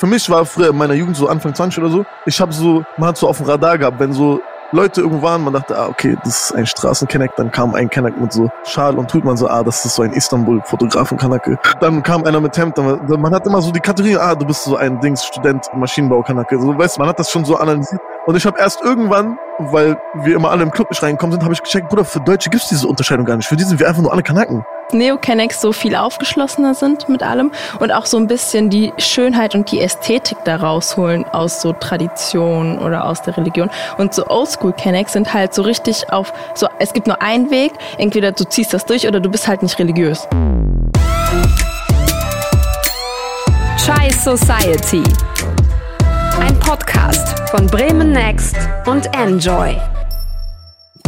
für mich war früher in meiner Jugend so Anfang 20 oder so, ich habe so, man hat so auf dem Radar gehabt, wenn so Leute irgendwo waren, man dachte, ah, okay, das ist ein Straßenkenneck, dann kam ein Kenneck mit so Schal und tut man so, ah, das ist so ein Istanbul-Fotografen-Kanake. Dann kam einer mit Hemd, dann, man hat immer so die Kategorie, ah, du bist so ein Dings, Student, Maschinenbau-Kanake. So, weißt man hat das schon so analysiert. Und ich habe erst irgendwann, weil wir immer alle im Club nicht reingekommen sind, habe ich gecheckt, Bruder, für Deutsche gibt's diese Unterscheidung gar nicht. Für die sind wir einfach nur alle Kanaken. Neo-Kennex so viel aufgeschlossener sind mit allem und auch so ein bisschen die Schönheit und die Ästhetik da rausholen aus so Tradition oder aus der Religion. Und so Oldschool-Kennex sind halt so richtig auf, so, es gibt nur einen Weg, entweder du ziehst das durch oder du bist halt nicht religiös. Chai Society. Ein Podcast von Bremen Next und Enjoy.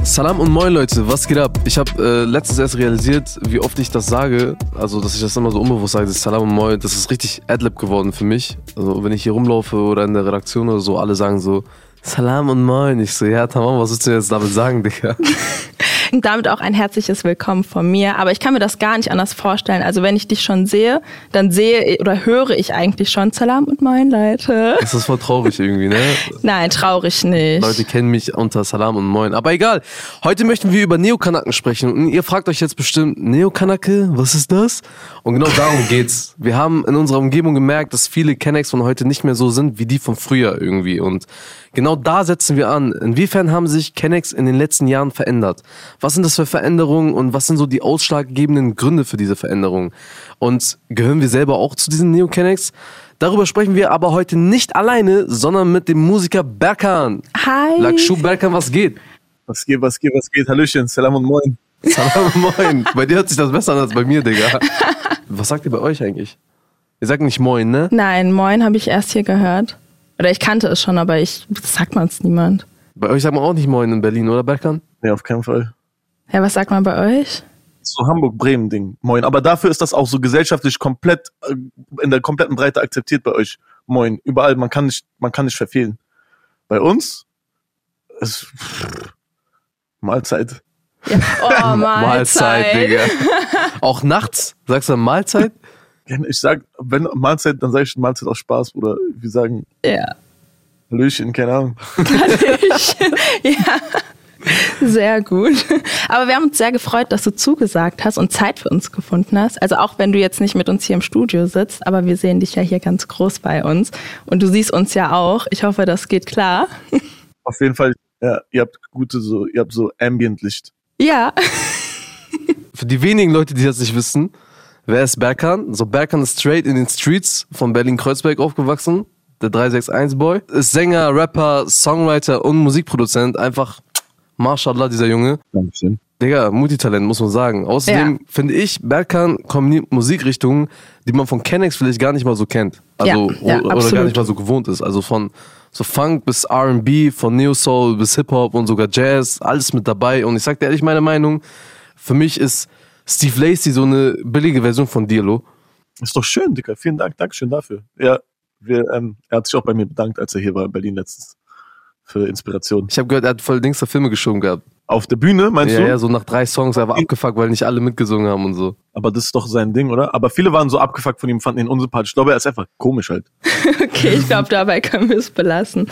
Salam und moin Leute, was geht ab? Ich habe äh, letztens erst realisiert, wie oft ich das sage, also dass ich das immer so unbewusst sage, das Salam und moin, das ist richtig Adlib geworden für mich. Also wenn ich hier rumlaufe oder in der Redaktion oder so, alle sagen so Salam und moin. Ich so, ja tamam, was willst du jetzt damit sagen, Digga? Und damit auch ein herzliches Willkommen von mir. Aber ich kann mir das gar nicht anders vorstellen. Also wenn ich dich schon sehe, dann sehe oder höre ich eigentlich schon Salam und Moin, Leute. Das ist voll traurig irgendwie, ne? Nein, traurig nicht. Leute kennen mich unter Salam und Moin. Aber egal. Heute möchten wir über Neokanaken sprechen. Und ihr fragt euch jetzt bestimmt, Neokanake, was ist das? Und genau darum geht's. Wir haben in unserer Umgebung gemerkt, dass viele Kennex von heute nicht mehr so sind wie die von früher irgendwie. Und genau da setzen wir an. Inwiefern haben sich Kennex in den letzten Jahren verändert? Was sind das für Veränderungen und was sind so die ausschlaggebenden Gründe für diese Veränderungen? Und gehören wir selber auch zu diesen Neo-Kennex? Darüber sprechen wir aber heute nicht alleine, sondern mit dem Musiker Berkan. Hi. Lakshu Berkan, was geht? Was geht, was geht, was geht? Hallöchen, Salam und Moin. Salam moin. Bei dir hört sich das besser an als bei mir, Digga. Was sagt ihr bei euch eigentlich? Ihr sagt nicht moin, ne? Nein, Moin habe ich erst hier gehört. Oder ich kannte es schon, aber ich sagt man es niemand. Bei euch sagt man auch nicht moin in Berlin, oder Berkan? Nee, auf keinen Fall. Ja, was sagt man bei euch? So Hamburg-Bremen-Ding. Moin. Aber dafür ist das auch so gesellschaftlich komplett, äh, in der kompletten Breite akzeptiert bei euch. Moin. Überall. Man kann nicht, man kann nicht verfehlen. Bei uns ist pff, Mahlzeit. Ja. Oh, Mahlzeit. Digga. Auch nachts? Sagst du Mahlzeit? Ich sag, wenn Mahlzeit, dann sage ich Mahlzeit aus Spaß. Oder wir sagen Ja. Hallöchen, keine Ahnung. ja. Sehr gut. Aber wir haben uns sehr gefreut, dass du zugesagt hast und Zeit für uns gefunden hast. Also auch wenn du jetzt nicht mit uns hier im Studio sitzt, aber wir sehen dich ja hier ganz groß bei uns. Und du siehst uns ja auch. Ich hoffe, das geht klar. Auf jeden Fall, ja, ihr habt gute so, ihr habt so Ambient-Licht. Ja. Für die wenigen Leute, die das nicht wissen, wer ist Berkan? So Berkan ist straight in den Streets von Berlin-Kreuzberg aufgewachsen. Der 361-Boy. Ist Sänger, Rapper, Songwriter und Musikproduzent. Einfach, mashallah, dieser Junge. Dankeschön. Digga, Multitalent, muss man sagen. Außerdem Ja. finde ich, Berkan kombiniert Musikrichtungen, die man von Kennex vielleicht gar nicht mal so kennt. Also, Ja, ja, oder gar nicht mal so gewohnt ist. Also von so Funk bis R&B, von Neo Soul bis Hip-Hop und sogar Jazz, alles mit dabei. Und ich sag dir ehrlich meine Meinung, für mich ist Steve Lacey so eine billige Version von Diallo. Ist doch schön, Dicker. Vielen Dank. Dankeschön dafür. Ja, wir, ähm, er hat sich auch bei mir bedankt, als er hier war in Berlin letztens. Für Inspiration. Ich habe gehört, er hat voll Dings der Filme geschoben gehabt. Auf der Bühne, meinst Ja, du? ja, so nach drei Songs, er war abgefuckt, weil nicht alle mitgesungen haben und so. Aber das ist doch sein Ding, oder? Aber viele waren so abgefuckt von ihm, fanden ihn unsympathisch. Ich glaube, er ist einfach komisch halt. Okay, ich glaube, dabei können wir es belassen.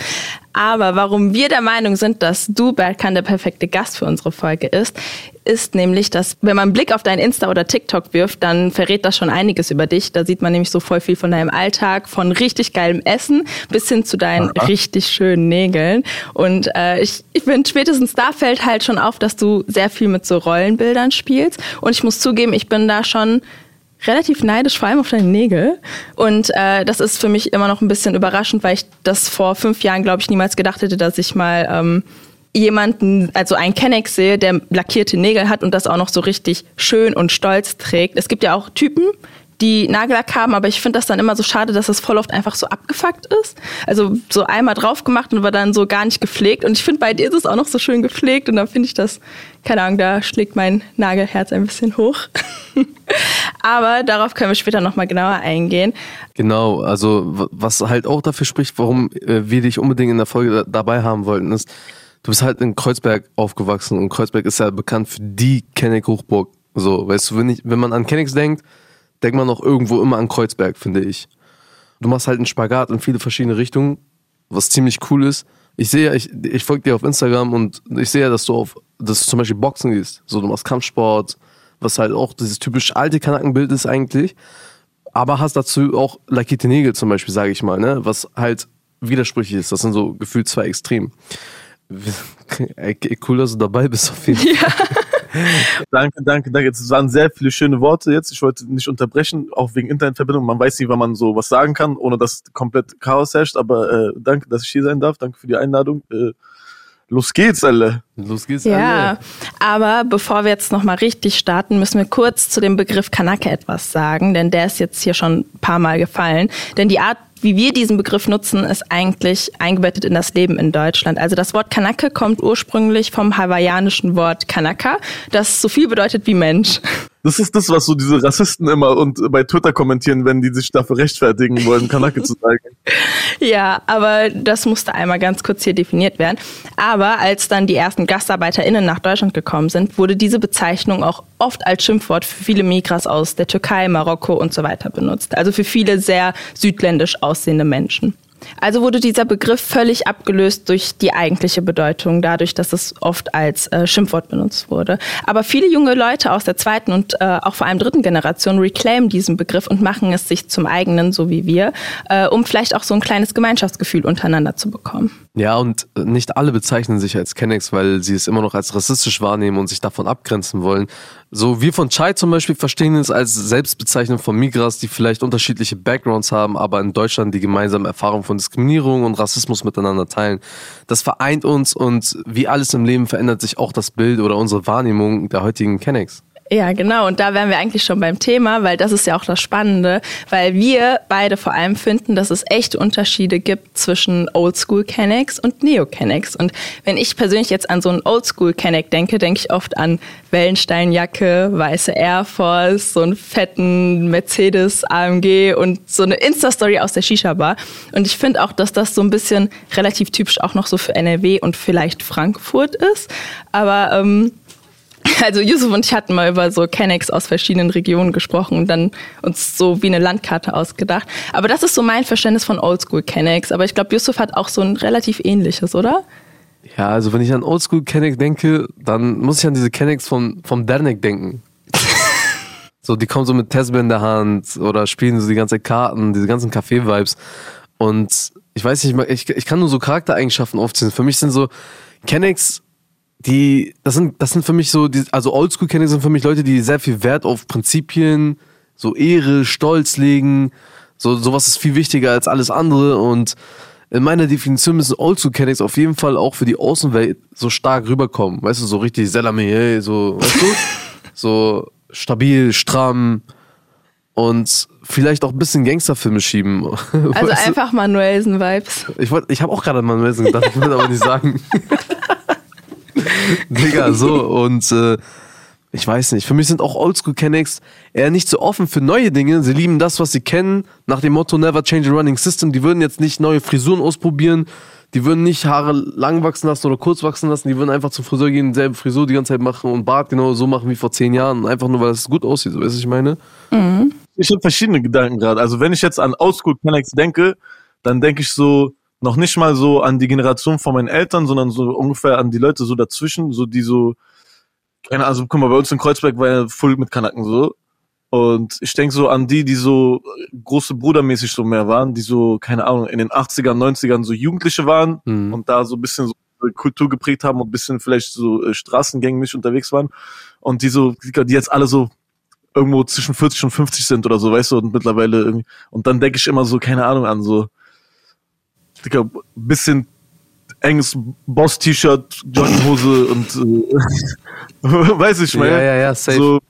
Aber warum wir der Meinung sind, dass du, Berkan, der perfekte Gast für unsere Folge ist, ist nämlich, dass wenn man einen Blick auf dein Insta oder TikTok wirft, dann verrät das schon einiges über dich. Da sieht man nämlich so voll viel von deinem Alltag, von richtig geilem Essen bis hin zu deinen richtig schönen Nägeln. Und äh, ich, ich finde, spätestens da fällt halt schon auf, dass du sehr viel mit so Rollenbildern spielst. Und ich muss zugeben, ich bin da schon relativ neidisch, vor allem auf deine Nägel. Und äh, das ist für mich immer noch ein bisschen überraschend, weil ich das vor fünf Jahren, glaube ich, niemals gedacht hätte, dass ich mal ähm, jemanden, also einen Kennex sehe, der lackierte Nägel hat und das auch noch so richtig schön und stolz trägt. Es gibt ja auch Typen, die Nagellack haben, aber ich finde das dann immer so schade, dass das voll oft einfach so abgefuckt ist. Also so einmal drauf gemacht und war dann so gar nicht gepflegt. Und ich finde, bei dir ist es auch noch so schön gepflegt und dann finde ich das, keine Ahnung, da schlägt mein Nagelherz ein bisschen hoch. aber darauf können wir später nochmal genauer eingehen. Genau, also was halt auch dafür spricht, warum äh, wir dich unbedingt in der Folge da, dabei haben wollten, ist, du bist halt in Kreuzberg aufgewachsen und Kreuzberg ist ja bekannt für die Kenneck Hochburg. So, weißt du, wenn, ich, wenn man an Kennex denkt, denkt man auch irgendwo immer an Kreuzberg, finde ich. du machst halt einen Spagat in viele verschiedene Richtungen, was ziemlich cool ist. Ich sehe, ich, ich folge dir auf Instagram und ich sehe, dass du auf, dass du zum Beispiel Boxen gehst. So, du machst Kampfsport, was halt auch dieses typisch alte Kanackenbild ist eigentlich. Aber hast dazu auch lackierte Nägel zum Beispiel, sage ich mal, ne? Was halt widersprüchlich ist. Das sind so gefühlt zwei Extrem. Cool, dass du dabei bist auf jeden Fall. Danke, danke, danke. Es waren sehr viele schöne Worte jetzt. Ich wollte nicht unterbrechen, auch wegen Internetverbindung. Man weiß nicht, wann man so was sagen kann, ohne dass komplett Chaos herrscht. Aber äh, danke, dass ich hier sein darf. Danke für die Einladung. Äh, los geht's, alle. Los geht's, Ja, alle. aber bevor wir jetzt nochmal richtig starten, müssen wir kurz zu dem Begriff Kanake etwas sagen, denn der ist jetzt hier schon ein paar Mal gefallen. Denn die Art, wie wir diesen Begriff nutzen, ist eigentlich eingebettet in das Leben in Deutschland. Also das Wort Kanake kommt ursprünglich vom hawaiianischen Wort Kanaka, das so viel bedeutet wie Mensch. Das ist das, was so diese Rassisten immer und bei Twitter kommentieren, wenn die sich dafür rechtfertigen wollen, Kanake zu sagen. Ja, aber das musste einmal ganz kurz hier definiert werden. Aber als dann die ersten GastarbeiterInnen nach Deutschland gekommen sind, wurde diese Bezeichnung auch oft als Schimpfwort für viele Migras aus der Türkei, Marokko und so weiter benutzt. Also für viele sehr südländisch aussehende Menschen. Also wurde dieser Begriff völlig abgelöst durch die eigentliche Bedeutung, dadurch, dass es oft als äh, Schimpfwort benutzt wurde. Aber viele junge Leute aus der zweiten und äh, auch vor allem dritten Generation reclaimen diesen Begriff und machen es sich zum eigenen, so wie wir, äh, um vielleicht auch so ein kleines Gemeinschaftsgefühl untereinander zu bekommen. Ja, und nicht alle bezeichnen sich als Kennex, weil sie es immer noch als rassistisch wahrnehmen und sich davon abgrenzen wollen. So, wir von Chai zum Beispiel verstehen es als Selbstbezeichnung von Migras, die vielleicht unterschiedliche Backgrounds haben, aber in Deutschland die gemeinsame Erfahrung von Diskriminierung und Rassismus miteinander teilen. Das vereint uns und wie alles im Leben verändert sich auch das Bild oder unsere Wahrnehmung der heutigen Kennex. Ja, genau. Und da wären wir eigentlich schon beim Thema, weil das ist ja auch das Spannende, weil wir beide vor allem finden, dass es echte Unterschiede gibt zwischen Oldschool Kennex und Neo Kennex. Und wenn ich persönlich jetzt an so einen Oldschool Kenneck denke, denke ich oft an Wellensteinjacke, weiße Air Force, so einen fetten Mercedes AMG und so eine Insta-Story aus der Shisha-Bar. Und ich finde auch, dass das so ein bisschen relativ typisch auch noch so für NRW und vielleicht Frankfurt ist. Aber ähm, also Yusuf und ich hatten mal über so Kennex aus verschiedenen Regionen gesprochen und dann uns so wie eine Landkarte ausgedacht. Aber das ist so mein Verständnis von Oldschool Kennex. Aber ich glaube, Yusuf hat auch so ein relativ ähnliches, oder? Ja, also wenn ich an Oldschool Kennex denke, dann muss ich an diese Kennex vom, vom Dernek denken. so, die kommen so mit Tesla in der Hand oder spielen so die ganze Karten, diese ganzen Café-Vibes. Und ich weiß nicht, ich, ich kann nur so Charaktereigenschaften aufzählen. Für mich sind so Kennex die, das sind, das sind für mich so, die, also Oldschool-Kenner sind für mich Leute, die sehr viel Wert auf Prinzipien, so Ehre, Stolz legen. So, sowas ist viel wichtiger als alles andere und in meiner Definition müssen Oldschool-Kennex auf jeden Fall auch für die Außenwelt so stark rüberkommen. Weißt du, so richtig Selame, hey, so, weißt du? so stabil, stramm und vielleicht auch ein bisschen Gangsterfilme schieben. Also weißt einfach Manuelsen-Vibes. Ich, wollt, ich habe auch gerade an Manuelsen gedacht, ich würde aber nicht sagen. Digga, so und äh, ich weiß nicht, für mich sind auch Oldschool Kennex eher nicht so offen für neue Dinge. Sie lieben das, was sie kennen, nach dem Motto Never Change a Running System. Die würden jetzt nicht neue Frisuren ausprobieren, die würden nicht Haare lang wachsen lassen oder kurz wachsen lassen, die würden einfach zum Friseur gehen, dieselbe Frisur die ganze Zeit machen und Bart genau so machen wie vor zehn Jahren, einfach nur, weil es gut aussieht, so weißt du, was ich meine? Mhm. Ich habe verschiedene Gedanken gerade. Also wenn ich jetzt an Oldschool Kennex denke, dann denke ich so, noch nicht mal so an die Generation von meinen Eltern, sondern so ungefähr an die Leute so dazwischen, so die so, keine Ahnung, also guck mal, bei uns in Kreuzberg war ja voll mit Kanaken so. Und ich denke so an die, die so große Brudermäßig so mehr waren, die so, keine Ahnung, in den 80ern, 90ern so Jugendliche waren Mhm. und da so ein bisschen so Kultur geprägt haben und ein bisschen vielleicht so äh, straßengängig unterwegs waren. Und die so, die jetzt alle so irgendwo zwischen 40 und 50 sind oder so, weißt du, und mittlerweile irgendwie. Und dann denke ich immer so, keine Ahnung, an so, Digga, bisschen enges Boss-T-Shirt, Jogginghose und äh, weiß ich, meine. Ja, ja, ja, safe. So,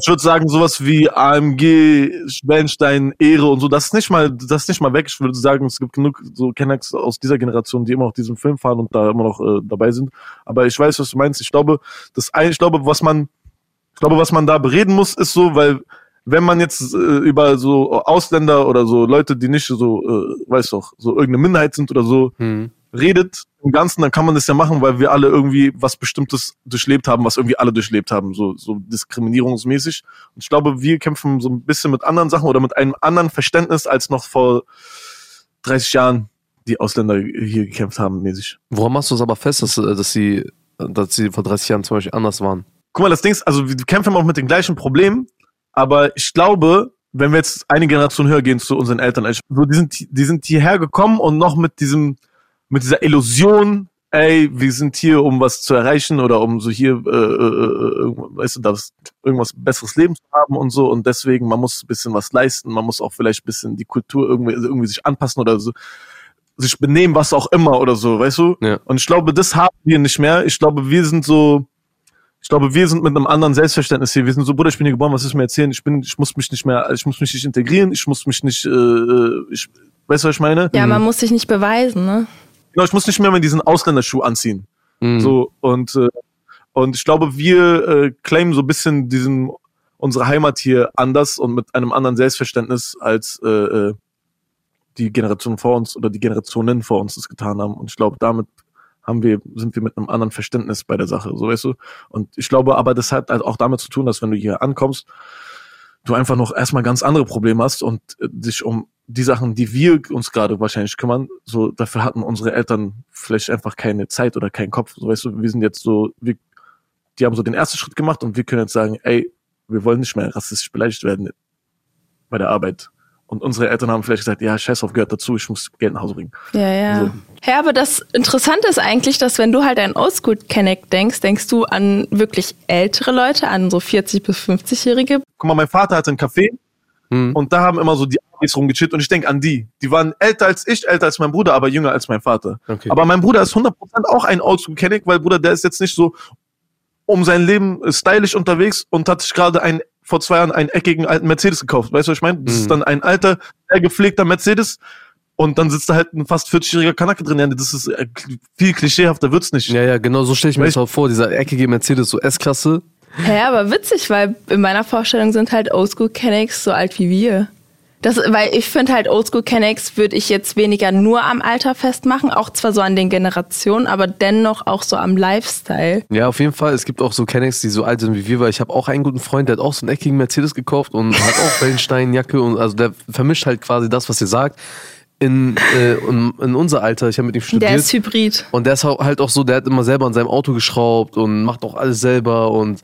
ich würde sagen, sowas wie AMG, Schwellenstein, Ehre und so, das ist nicht mal, das ist nicht mal weg. Ich würde sagen, es gibt genug so Kennex aus dieser Generation, die immer noch diesen Film fahren und da immer noch äh, dabei sind. Aber ich weiß, was du meinst. Ich glaube, das eine, ich glaube, was man, ich glaube, was man da bereden muss, ist so, weil wenn man jetzt äh, über so Ausländer oder so Leute, die nicht so, äh, weiß doch, so irgendeine Minderheit sind oder so, Mhm. redet im Ganzen, dann kann man das ja machen, weil wir alle irgendwie was Bestimmtes durchlebt haben, was irgendwie alle durchlebt haben, so, so diskriminierungsmäßig. Und ich glaube, wir kämpfen so ein bisschen mit anderen Sachen oder mit einem anderen Verständnis als noch vor 30 Jahren die Ausländer hier gekämpft haben, mäßig. Woran machst du es aber fest, dass, dass sie, dass sie vor 30 Jahren zum Beispiel anders waren? Guck mal, das Ding ist, also wir kämpfen auch mit den gleichen Problemen, aber ich glaube, wenn wir jetzt eine Generation höher gehen zu unseren Eltern, also so, die sind, die sind hierher gekommen und noch mit diesem, mit dieser Illusion, ey, wir sind hier, um was zu erreichen oder um so hier, äh, äh, äh, weißt du, das, irgendwas besseres Leben zu haben und so und deswegen, man muss ein bisschen was leisten, man muss auch vielleicht ein bisschen die Kultur irgendwie, irgendwie sich anpassen oder so, sich benehmen, was auch immer oder so, weißt du? Ja. Und ich glaube, das haben wir nicht mehr. Ich glaube, wir sind so, ich glaube, wir sind mit einem anderen Selbstverständnis hier. Wir sind so, Bruder, ich bin hier geboren, was ist mir erzählen? Ich bin, ich muss mich nicht mehr, ich muss mich nicht integrieren, ich muss mich nicht, äh, äh, ich, weißt du, was ich meine? Ja, man muss sich nicht beweisen, ne? Genau, ich muss nicht mehr mit diesen Ausländerschuh anziehen. Mhm. So, und, äh, und ich glaube, wir äh, claimen so ein bisschen diesen, unsere Heimat hier anders und mit einem anderen Selbstverständnis als äh, äh, die Generation vor uns oder die Generationen vor uns das getan haben. Und ich glaube, damit haben wir, sind wir mit einem anderen Verständnis bei der Sache, so weißt du. Und ich glaube aber, das hat halt auch damit zu tun, dass wenn du hier ankommst, du einfach noch erstmal ganz andere Probleme hast und äh, dich um die Sachen, die wir uns gerade wahrscheinlich kümmern, so dafür hatten unsere Eltern vielleicht einfach keine Zeit oder keinen Kopf. So weißt du, wir sind jetzt so, wir, die haben so den ersten Schritt gemacht und wir können jetzt sagen, ey, wir wollen nicht mehr rassistisch beleidigt werden bei der Arbeit. Und unsere Eltern haben vielleicht gesagt, ja, Scheiß auf gehört dazu, ich muss Geld nach Hause bringen. Ja, ja. So. Ja, aber das Interessante ist eigentlich, dass wenn du halt an Oldschool-Connect denkst, denkst du an wirklich ältere Leute, an so 40- bis 50-Jährige. Guck mal, mein Vater hatte einen Café Mhm. und da haben immer so die Amis rumgechillt und ich denke an die. Die waren älter als ich, älter als mein Bruder, aber jünger als mein Vater. Okay. Aber mein Bruder ist 100% auch ein Oldschool-Kenneck, weil Bruder, der ist jetzt nicht so um sein Leben stylisch unterwegs und hat sich gerade ein, vor zwei Jahren einen eckigen alten Mercedes gekauft. Weißt du, was ich meine? Das Mhm. ist dann ein alter, sehr gepflegter Mercedes und dann sitzt da halt ein fast 40-jähriger Kanake drin. Ja, das ist äh, viel klischeehafter wird's nicht. Ja, ja, genau so stelle ich mir Weißt- das auch vor. Dieser eckige Mercedes, so S-Klasse. Ja, aber witzig, weil in meiner Vorstellung sind halt Oldschool-Connects so alt wie wir. Das, weil ich finde halt Oldschool-Connects würde ich jetzt weniger nur am Alter festmachen, auch zwar so an den Generationen, aber dennoch auch so am Lifestyle. Ja, auf jeden Fall. Es gibt auch so Kennex, die so alt sind wie wir, weil ich habe auch einen guten Freund, der hat auch so einen eckigen Mercedes gekauft und hat auch Wellensteinjacke und also der vermischt halt quasi das, was ihr sagt, in, äh, in, in unser Alter. Ich habe mit ihm studiert. Der ist Hybrid. Und der ist halt auch so, der hat immer selber an seinem Auto geschraubt und macht auch alles selber und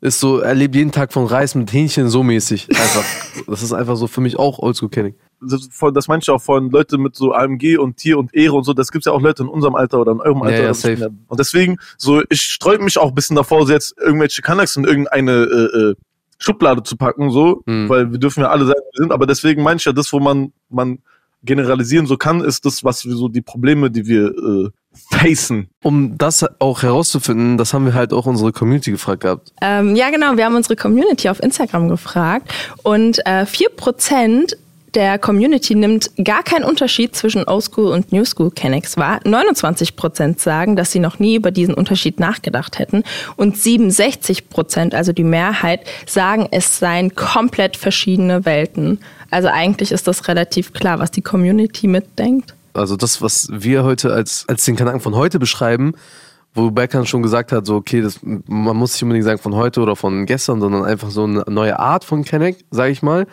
ist so, er lebt jeden Tag von Reis mit Hähnchen so mäßig. Einfach. Das ist einfach so für mich auch oldschool kenning. das, das meine ich auch von Leute mit so AMG und Tier und Ehre und so, das gibt's ja auch Leute in unserem Alter oder in eurem Alter. Ja, ja, safe. Und deswegen, so, ich sträube mich auch ein bisschen davor, so jetzt irgendwelche Kanaks in irgendeine äh, äh, Schublade zu packen, so, Mhm. weil wir dürfen ja alle sein, wir sind, aber deswegen meine ich ja, das, wo man, man generalisieren so kann, ist das, was wir so die Probleme, die wir äh, facen. Um das auch herauszufinden, das haben wir halt auch unsere Community gefragt gehabt. Ähm, ja, genau. Wir haben unsere Community auf Instagram gefragt und äh, 4% der Community nimmt gar keinen Unterschied zwischen Oldschool und Newschool Kennex wahr. 29% sagen, dass sie noch nie über diesen Unterschied nachgedacht hätten und 67%, also die Mehrheit, sagen, es seien komplett verschiedene Welten. Also eigentlich ist das relativ klar, was die Community mitdenkt. Also das, was wir heute als, als den Kanaken von heute beschreiben, wo Berkan schon gesagt hat, so okay, das, man muss nicht unbedingt sagen von heute oder von gestern, sondern einfach so eine neue Art von Kenneck, sage ich mal.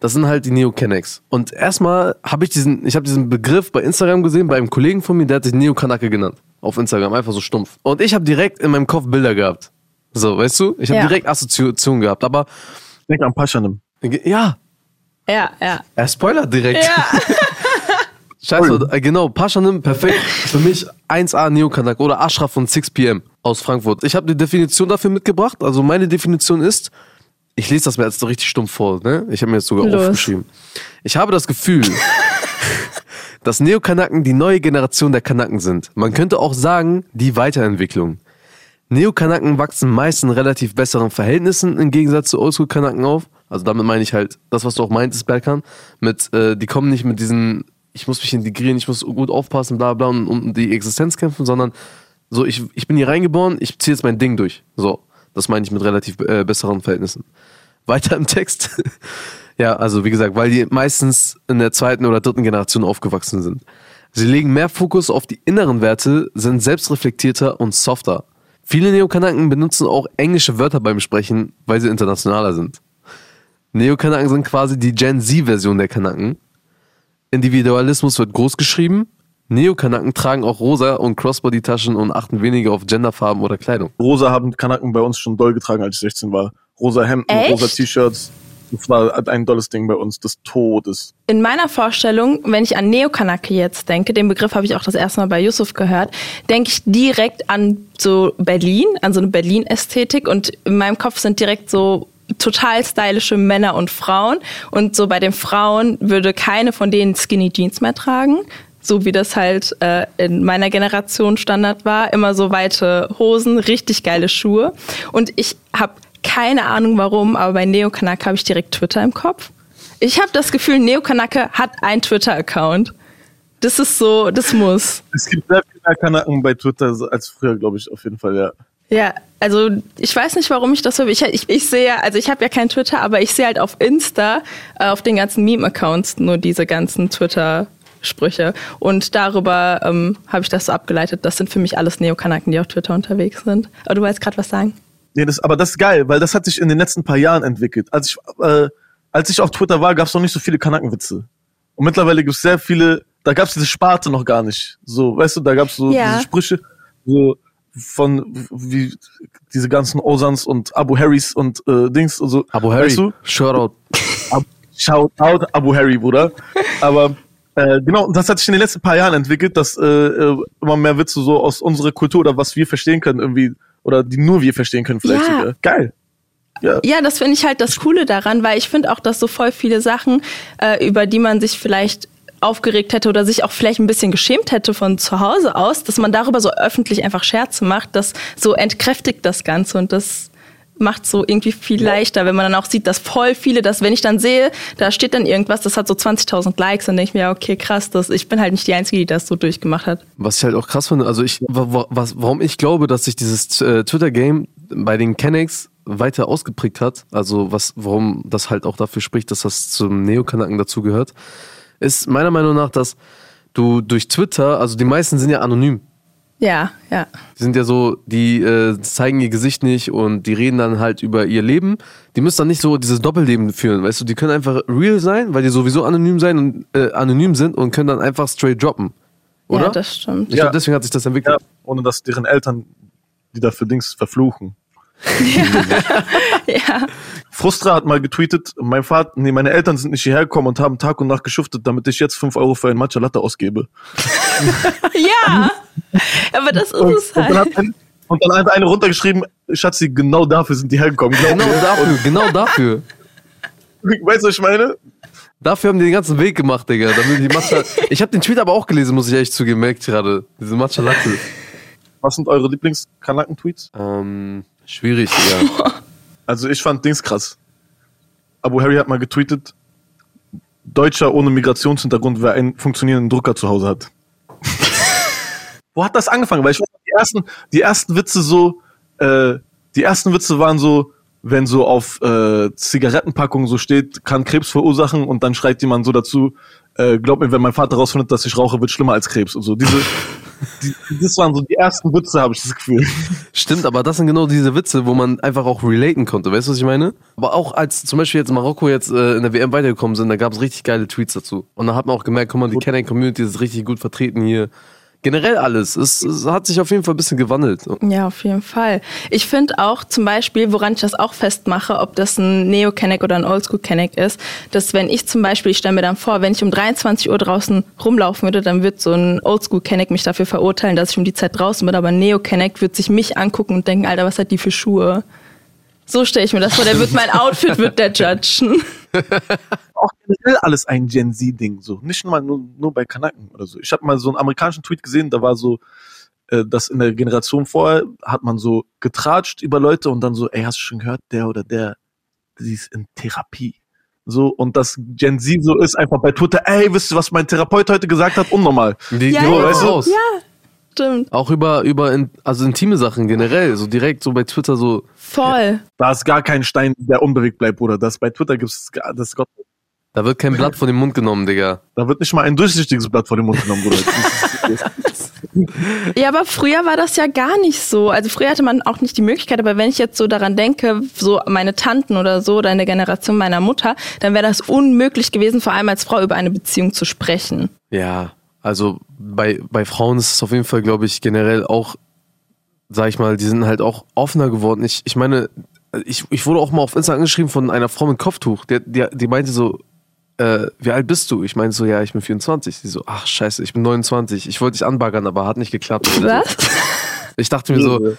Das sind halt die Neo-Kennecs. Und erstmal habe ich diesen, ich habe diesen Begriff bei Instagram gesehen, bei einem Kollegen von mir, der hat sich Neo-Kanake genannt. Auf Instagram, einfach so stumpf. Und ich habe direkt in meinem Kopf Bilder gehabt. So, weißt du? Ich habe Ja. direkt Assoziationen gehabt. Aber Denk an Paschanim. ja, Ja, ja. er spoilert direkt. Ja. Scheiße, äh, genau, Paschanim, perfekt. Für mich 1A Neokanak oder Ashraf von 6pm aus Frankfurt. Ich habe die Definition dafür mitgebracht. Also meine Definition ist, ich lese das mir jetzt so richtig stumpf vor, ne? Ich habe mir jetzt sogar Los. aufgeschrieben. Ich habe das Gefühl, dass Neokanaken die neue Generation der Kanaken sind. Man könnte auch sagen, die Weiterentwicklung. Neokanaken wachsen meist in relativ besseren Verhältnissen im Gegensatz zu Oldschool-Kanaken auf. Also damit meine ich halt das, was du auch meintest, Berkan. Mit, äh, die kommen nicht mit diesen, ich muss mich integrieren, ich muss gut aufpassen, bla bla und um die Existenz kämpfen, sondern so, ich, ich bin hier reingeboren, ich ziehe jetzt mein Ding durch. So, das meine ich mit relativ äh, besseren Verhältnissen. Weiter im Text. ja, also wie gesagt, weil die meistens in der zweiten oder dritten Generation aufgewachsen sind. Sie legen mehr Fokus auf die inneren Werte, sind selbstreflektierter und softer. Viele Neokanaken benutzen auch englische Wörter beim Sprechen, weil sie internationaler sind. Neokanaken sind quasi die Gen Z-Version der Kanaken. Individualismus wird groß geschrieben. Neokanaken tragen auch rosa und Crossbody-Taschen und achten weniger auf Genderfarben oder Kleidung. Rosa haben Kanaken bei uns schon doll getragen, als ich 16 war. Rosa Hemden, Echt? rosa T-Shirts. Das war ein dolles Ding bei uns, des Todes. In meiner Vorstellung, wenn ich an Neokanake jetzt denke, den Begriff habe ich auch das erste Mal bei Yusuf gehört, denke ich direkt an so Berlin, an so eine Berlin-Ästhetik und in meinem Kopf sind direkt so total stylische Männer und Frauen und so bei den Frauen würde keine von denen Skinny Jeans mehr tragen, so wie das halt äh, in meiner Generation Standard war, immer so weite Hosen, richtig geile Schuhe und ich habe keine Ahnung warum, aber bei Neokanake habe ich direkt Twitter im Kopf. Ich habe das Gefühl, Neokanake hat einen Twitter-Account. Das ist so, das muss. Es gibt sehr viele Kanaken bei Twitter als früher, glaube ich, auf jeden Fall, ja. Ja, also ich weiß nicht, warum ich das so. Ich, ich, ich sehe, also ich habe ja kein Twitter, aber ich sehe halt auf Insta, äh, auf den ganzen Meme-Accounts nur diese ganzen Twitter-Sprüche. Und darüber ähm, habe ich das so abgeleitet. Das sind für mich alles Neokanaken, die auf Twitter unterwegs sind. Aber du wolltest gerade was sagen? Nee, das, aber das ist geil, weil das hat sich in den letzten paar Jahren entwickelt. Als ich, äh, als ich auf Twitter war, gab es noch nicht so viele Kanakenwitze. Und mittlerweile gibt es sehr viele, da gab es diese Sparte noch gar nicht. So, weißt du, da gab es so Ja. diese Sprüche, so von wie diese ganzen Osans und Abu Harrys und äh, Dings und so. Abu Harry, Weißt du? Shoutout. Ab, shout out Abu Harry, Bruder. Aber äh, genau, das hat sich in den letzten paar Jahren entwickelt, dass äh, äh, immer mehr Witze so aus unserer Kultur oder was wir verstehen können irgendwie oder die nur wir verstehen können vielleicht Ja. sogar. Geil. Ja. Ja, das finde ich halt das Coole daran, weil ich finde auch, dass so voll viele Sachen, äh, über die man sich vielleicht aufgeregt hätte oder sich auch vielleicht ein bisschen geschämt hätte von zu Hause aus, dass man darüber so öffentlich einfach Scherze macht, das so entkräftigt das Ganze und das macht so irgendwie viel leichter, wenn man dann auch sieht, dass voll viele, dass wenn ich dann sehe, da steht dann irgendwas, das hat so 20.000 Likes, dann denke ich mir, okay, krass, das, ich bin halt nicht die Einzige, die das so durchgemacht hat. Was ich halt auch krass finde, also ich, wa- wa- was, warum ich glaube, dass sich dieses äh, Twitter-Game bei den Kennex weiter ausgeprägt hat, also was, warum das halt auch dafür spricht, dass das zum Neokanaken dazugehört, ist meiner Meinung nach, dass du durch Twitter, also die meisten sind ja anonym. Ja, ja. Die sind ja so, die äh, zeigen ihr Gesicht nicht und die reden dann halt über ihr Leben. Die müssen dann nicht so dieses Doppelleben führen, weißt du? Die können einfach real sein, weil die sowieso anonym sein und äh, anonym sind und können dann einfach straight droppen. Oder? Ja, das stimmt. ich Ja. glaube, deswegen hat sich das ja, entwickelt. ohne dass deren Eltern die dafür Dings verfluchen. Ja. Frustra hat mal getweetet, mein Vater, nee, meine Eltern sind nicht hierher gekommen und haben Tag und Nacht geschuftet, damit ich jetzt 5 Euro für ein Matcha Latte ausgebe. Ja, aber das ist Und, es und, dann halt. hat ein, und dann hat eine runtergeschrieben, Schatzi, genau dafür sind die hergekommen. Genau dafür, genau dafür. Weißt du, was ich meine? Dafür haben die den ganzen Weg gemacht, Digga. Damit die Matcha. Ich habe den Tweet aber auch gelesen, muss ich echt zugeben, merkt gerade. Diese Matcha Latte. Was sind eure Lieblings-Kanaken-Tweets? Ähm, schwierig, Digga. Also ich fand Dings krass. Abu Harry hat mal getweetet, Deutscher ohne Migrationshintergrund, wer einen funktionierenden Drucker zu Hause hat. Wo hat das angefangen? Weil ich weiß, die ersten, die ersten Witze so, äh, die ersten Witze waren so, wenn so auf äh, Zigarettenpackungen so steht, kann Krebs verursachen und dann schreit jemand so dazu, äh, glaub mir, wenn mein Vater rausfindet, dass ich rauche, wird schlimmer als Krebs und so. Diese, die, das waren so die ersten Witze, habe ich das Gefühl. Stimmt, aber das sind genau diese Witze, wo man einfach auch relaten konnte. Weißt du, was ich meine? Aber auch als zum Beispiel jetzt Marokko jetzt äh, in der WM weitergekommen sind, da gab es richtig geile Tweets dazu. Und da hat man auch gemerkt, guck mal, die Kenner Community ist richtig gut vertreten hier. Generell alles. Es, es hat sich auf jeden Fall ein bisschen gewandelt. Ja, auf jeden Fall. Ich finde auch zum Beispiel, woran ich das auch festmache, ob das ein Neo-Kenneck oder ein Oldschool-Kenneck ist, dass wenn ich zum Beispiel, ich stelle mir dann vor, wenn ich um 23 Uhr draußen rumlaufen würde, dann wird so ein Oldschool-Kenneck mich dafür verurteilen, dass ich um die Zeit draußen bin, aber ein Neo-Kenneck wird sich mich angucken und denken, Alter, was hat die für Schuhe? So stelle ich mir das vor, der wird mein Outfit, wird der judgen. auch generell alles ein Gen Z-Ding, so. Nicht mal nur, nur bei Kanaken oder so. Ich habe mal so einen amerikanischen Tweet gesehen, da war so, äh, dass in der Generation vorher hat man so getratscht über Leute und dann so, ey, hast du schon gehört, der oder der, die ist in Therapie. So, und das Gen Z so ist einfach bei Twitter, ey, wisst ihr, was mein Therapeut heute gesagt hat? Unnormal. Die, Ja, die ja. weißt du? Ja, stimmt. Auch über, über in, also intime Sachen generell, so direkt so bei Twitter so. Voll. Da ist gar kein Stein, der unbewegt bleibt, Bruder. Das bei Twitter gibt's gar- das Gott. Da wird kein Blatt von dem Mund genommen, Digga. Da wird nicht mal ein durchsichtiges Blatt vor den Mund genommen, Bruder. Ja, aber früher war das ja gar nicht so. Also früher hatte man auch nicht die Möglichkeit, aber wenn ich jetzt so daran denke, so meine Tanten oder so oder eine Generation meiner Mutter, dann wäre das unmöglich gewesen, vor allem als Frau über eine Beziehung zu sprechen. Ja, also bei, bei Frauen ist es auf jeden Fall, glaube ich, generell auch, sag ich mal, die sind halt auch offener geworden. Ich, ich meine, ich, ich wurde auch mal auf Insta angeschrieben von einer Frau mit Kopftuch, die, die, die meinte so, äh, wie alt bist du? Ich meinte so, ja, ich bin 24. Sie so, ach scheiße, ich bin 29. Ich wollte dich anbaggern, aber hat nicht geklappt. Was? Ich dachte mir so,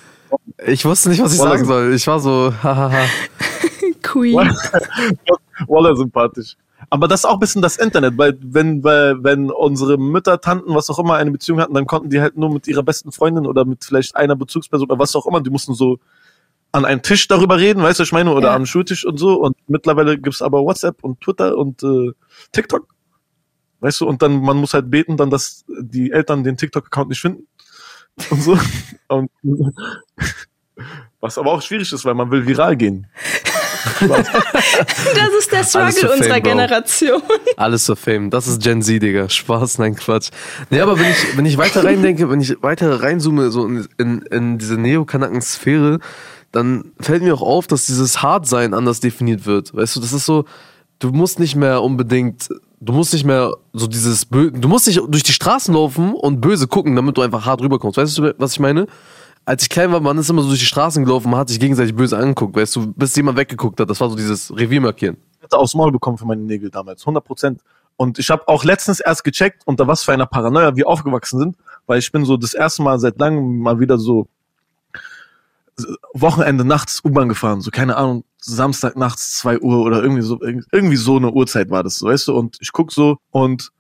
ich wusste nicht, was ich sagen soll. Ich war so, hahaha. Queen. Waller sympathisch. Aber das ist auch ein bisschen das Internet, weil wenn, weil, wenn unsere Mütter, Tanten, was auch immer, eine Beziehung hatten, dann konnten die halt nur mit ihrer besten Freundin oder mit vielleicht einer Bezugsperson oder was auch immer, die mussten so an einem Tisch darüber reden, weißt du, was ich meine, oder Ja. am Schultisch und so. Und mittlerweile gibt's aber WhatsApp und Twitter und äh, TikTok. Weißt du, und dann, man muss halt beten, dann, dass die Eltern den TikTok-Account nicht finden. Und so. Und, was aber auch schwierig ist, weil man will viral gehen. Das ist der Struggle Fame, unserer Bro. Generation. Alles für Fame. Das ist Gen Z, Digga. Spaß, nein, Quatsch. Nee, aber wenn ich, wenn ich weiter reindenke, wenn ich weiter reinzoome, so in, in, in diese Neokanaken-Sphäre, dann fällt mir auch auf, dass dieses Hartsein anders definiert wird. Weißt du, das ist so, du musst nicht mehr unbedingt, du musst nicht mehr so dieses, Bö du musst nicht durch die Straßen laufen und böse gucken, damit du einfach hart rüberkommst. Weißt du, was ich meine? Als ich klein war, man ist immer so durch die Straßen gelaufen, man hat sich gegenseitig böse angeguckt, weißt du, bis jemand weggeguckt hat. Das war so dieses Revier markieren. Ich hätte aufs Maul bekommen für meine Nägel damals, 100 Prozent. Und ich habe auch letztens erst gecheckt, unter was für einer Paranoia wir aufgewachsen sind, weil ich bin so das erste Mal seit langem mal wieder so Wochenende nachts U-Bahn gefahren, so keine Ahnung, Samstag nachts 2 Uhr oder irgendwie so, irgendwie so eine Uhrzeit war das, weißt du, und ich guck so und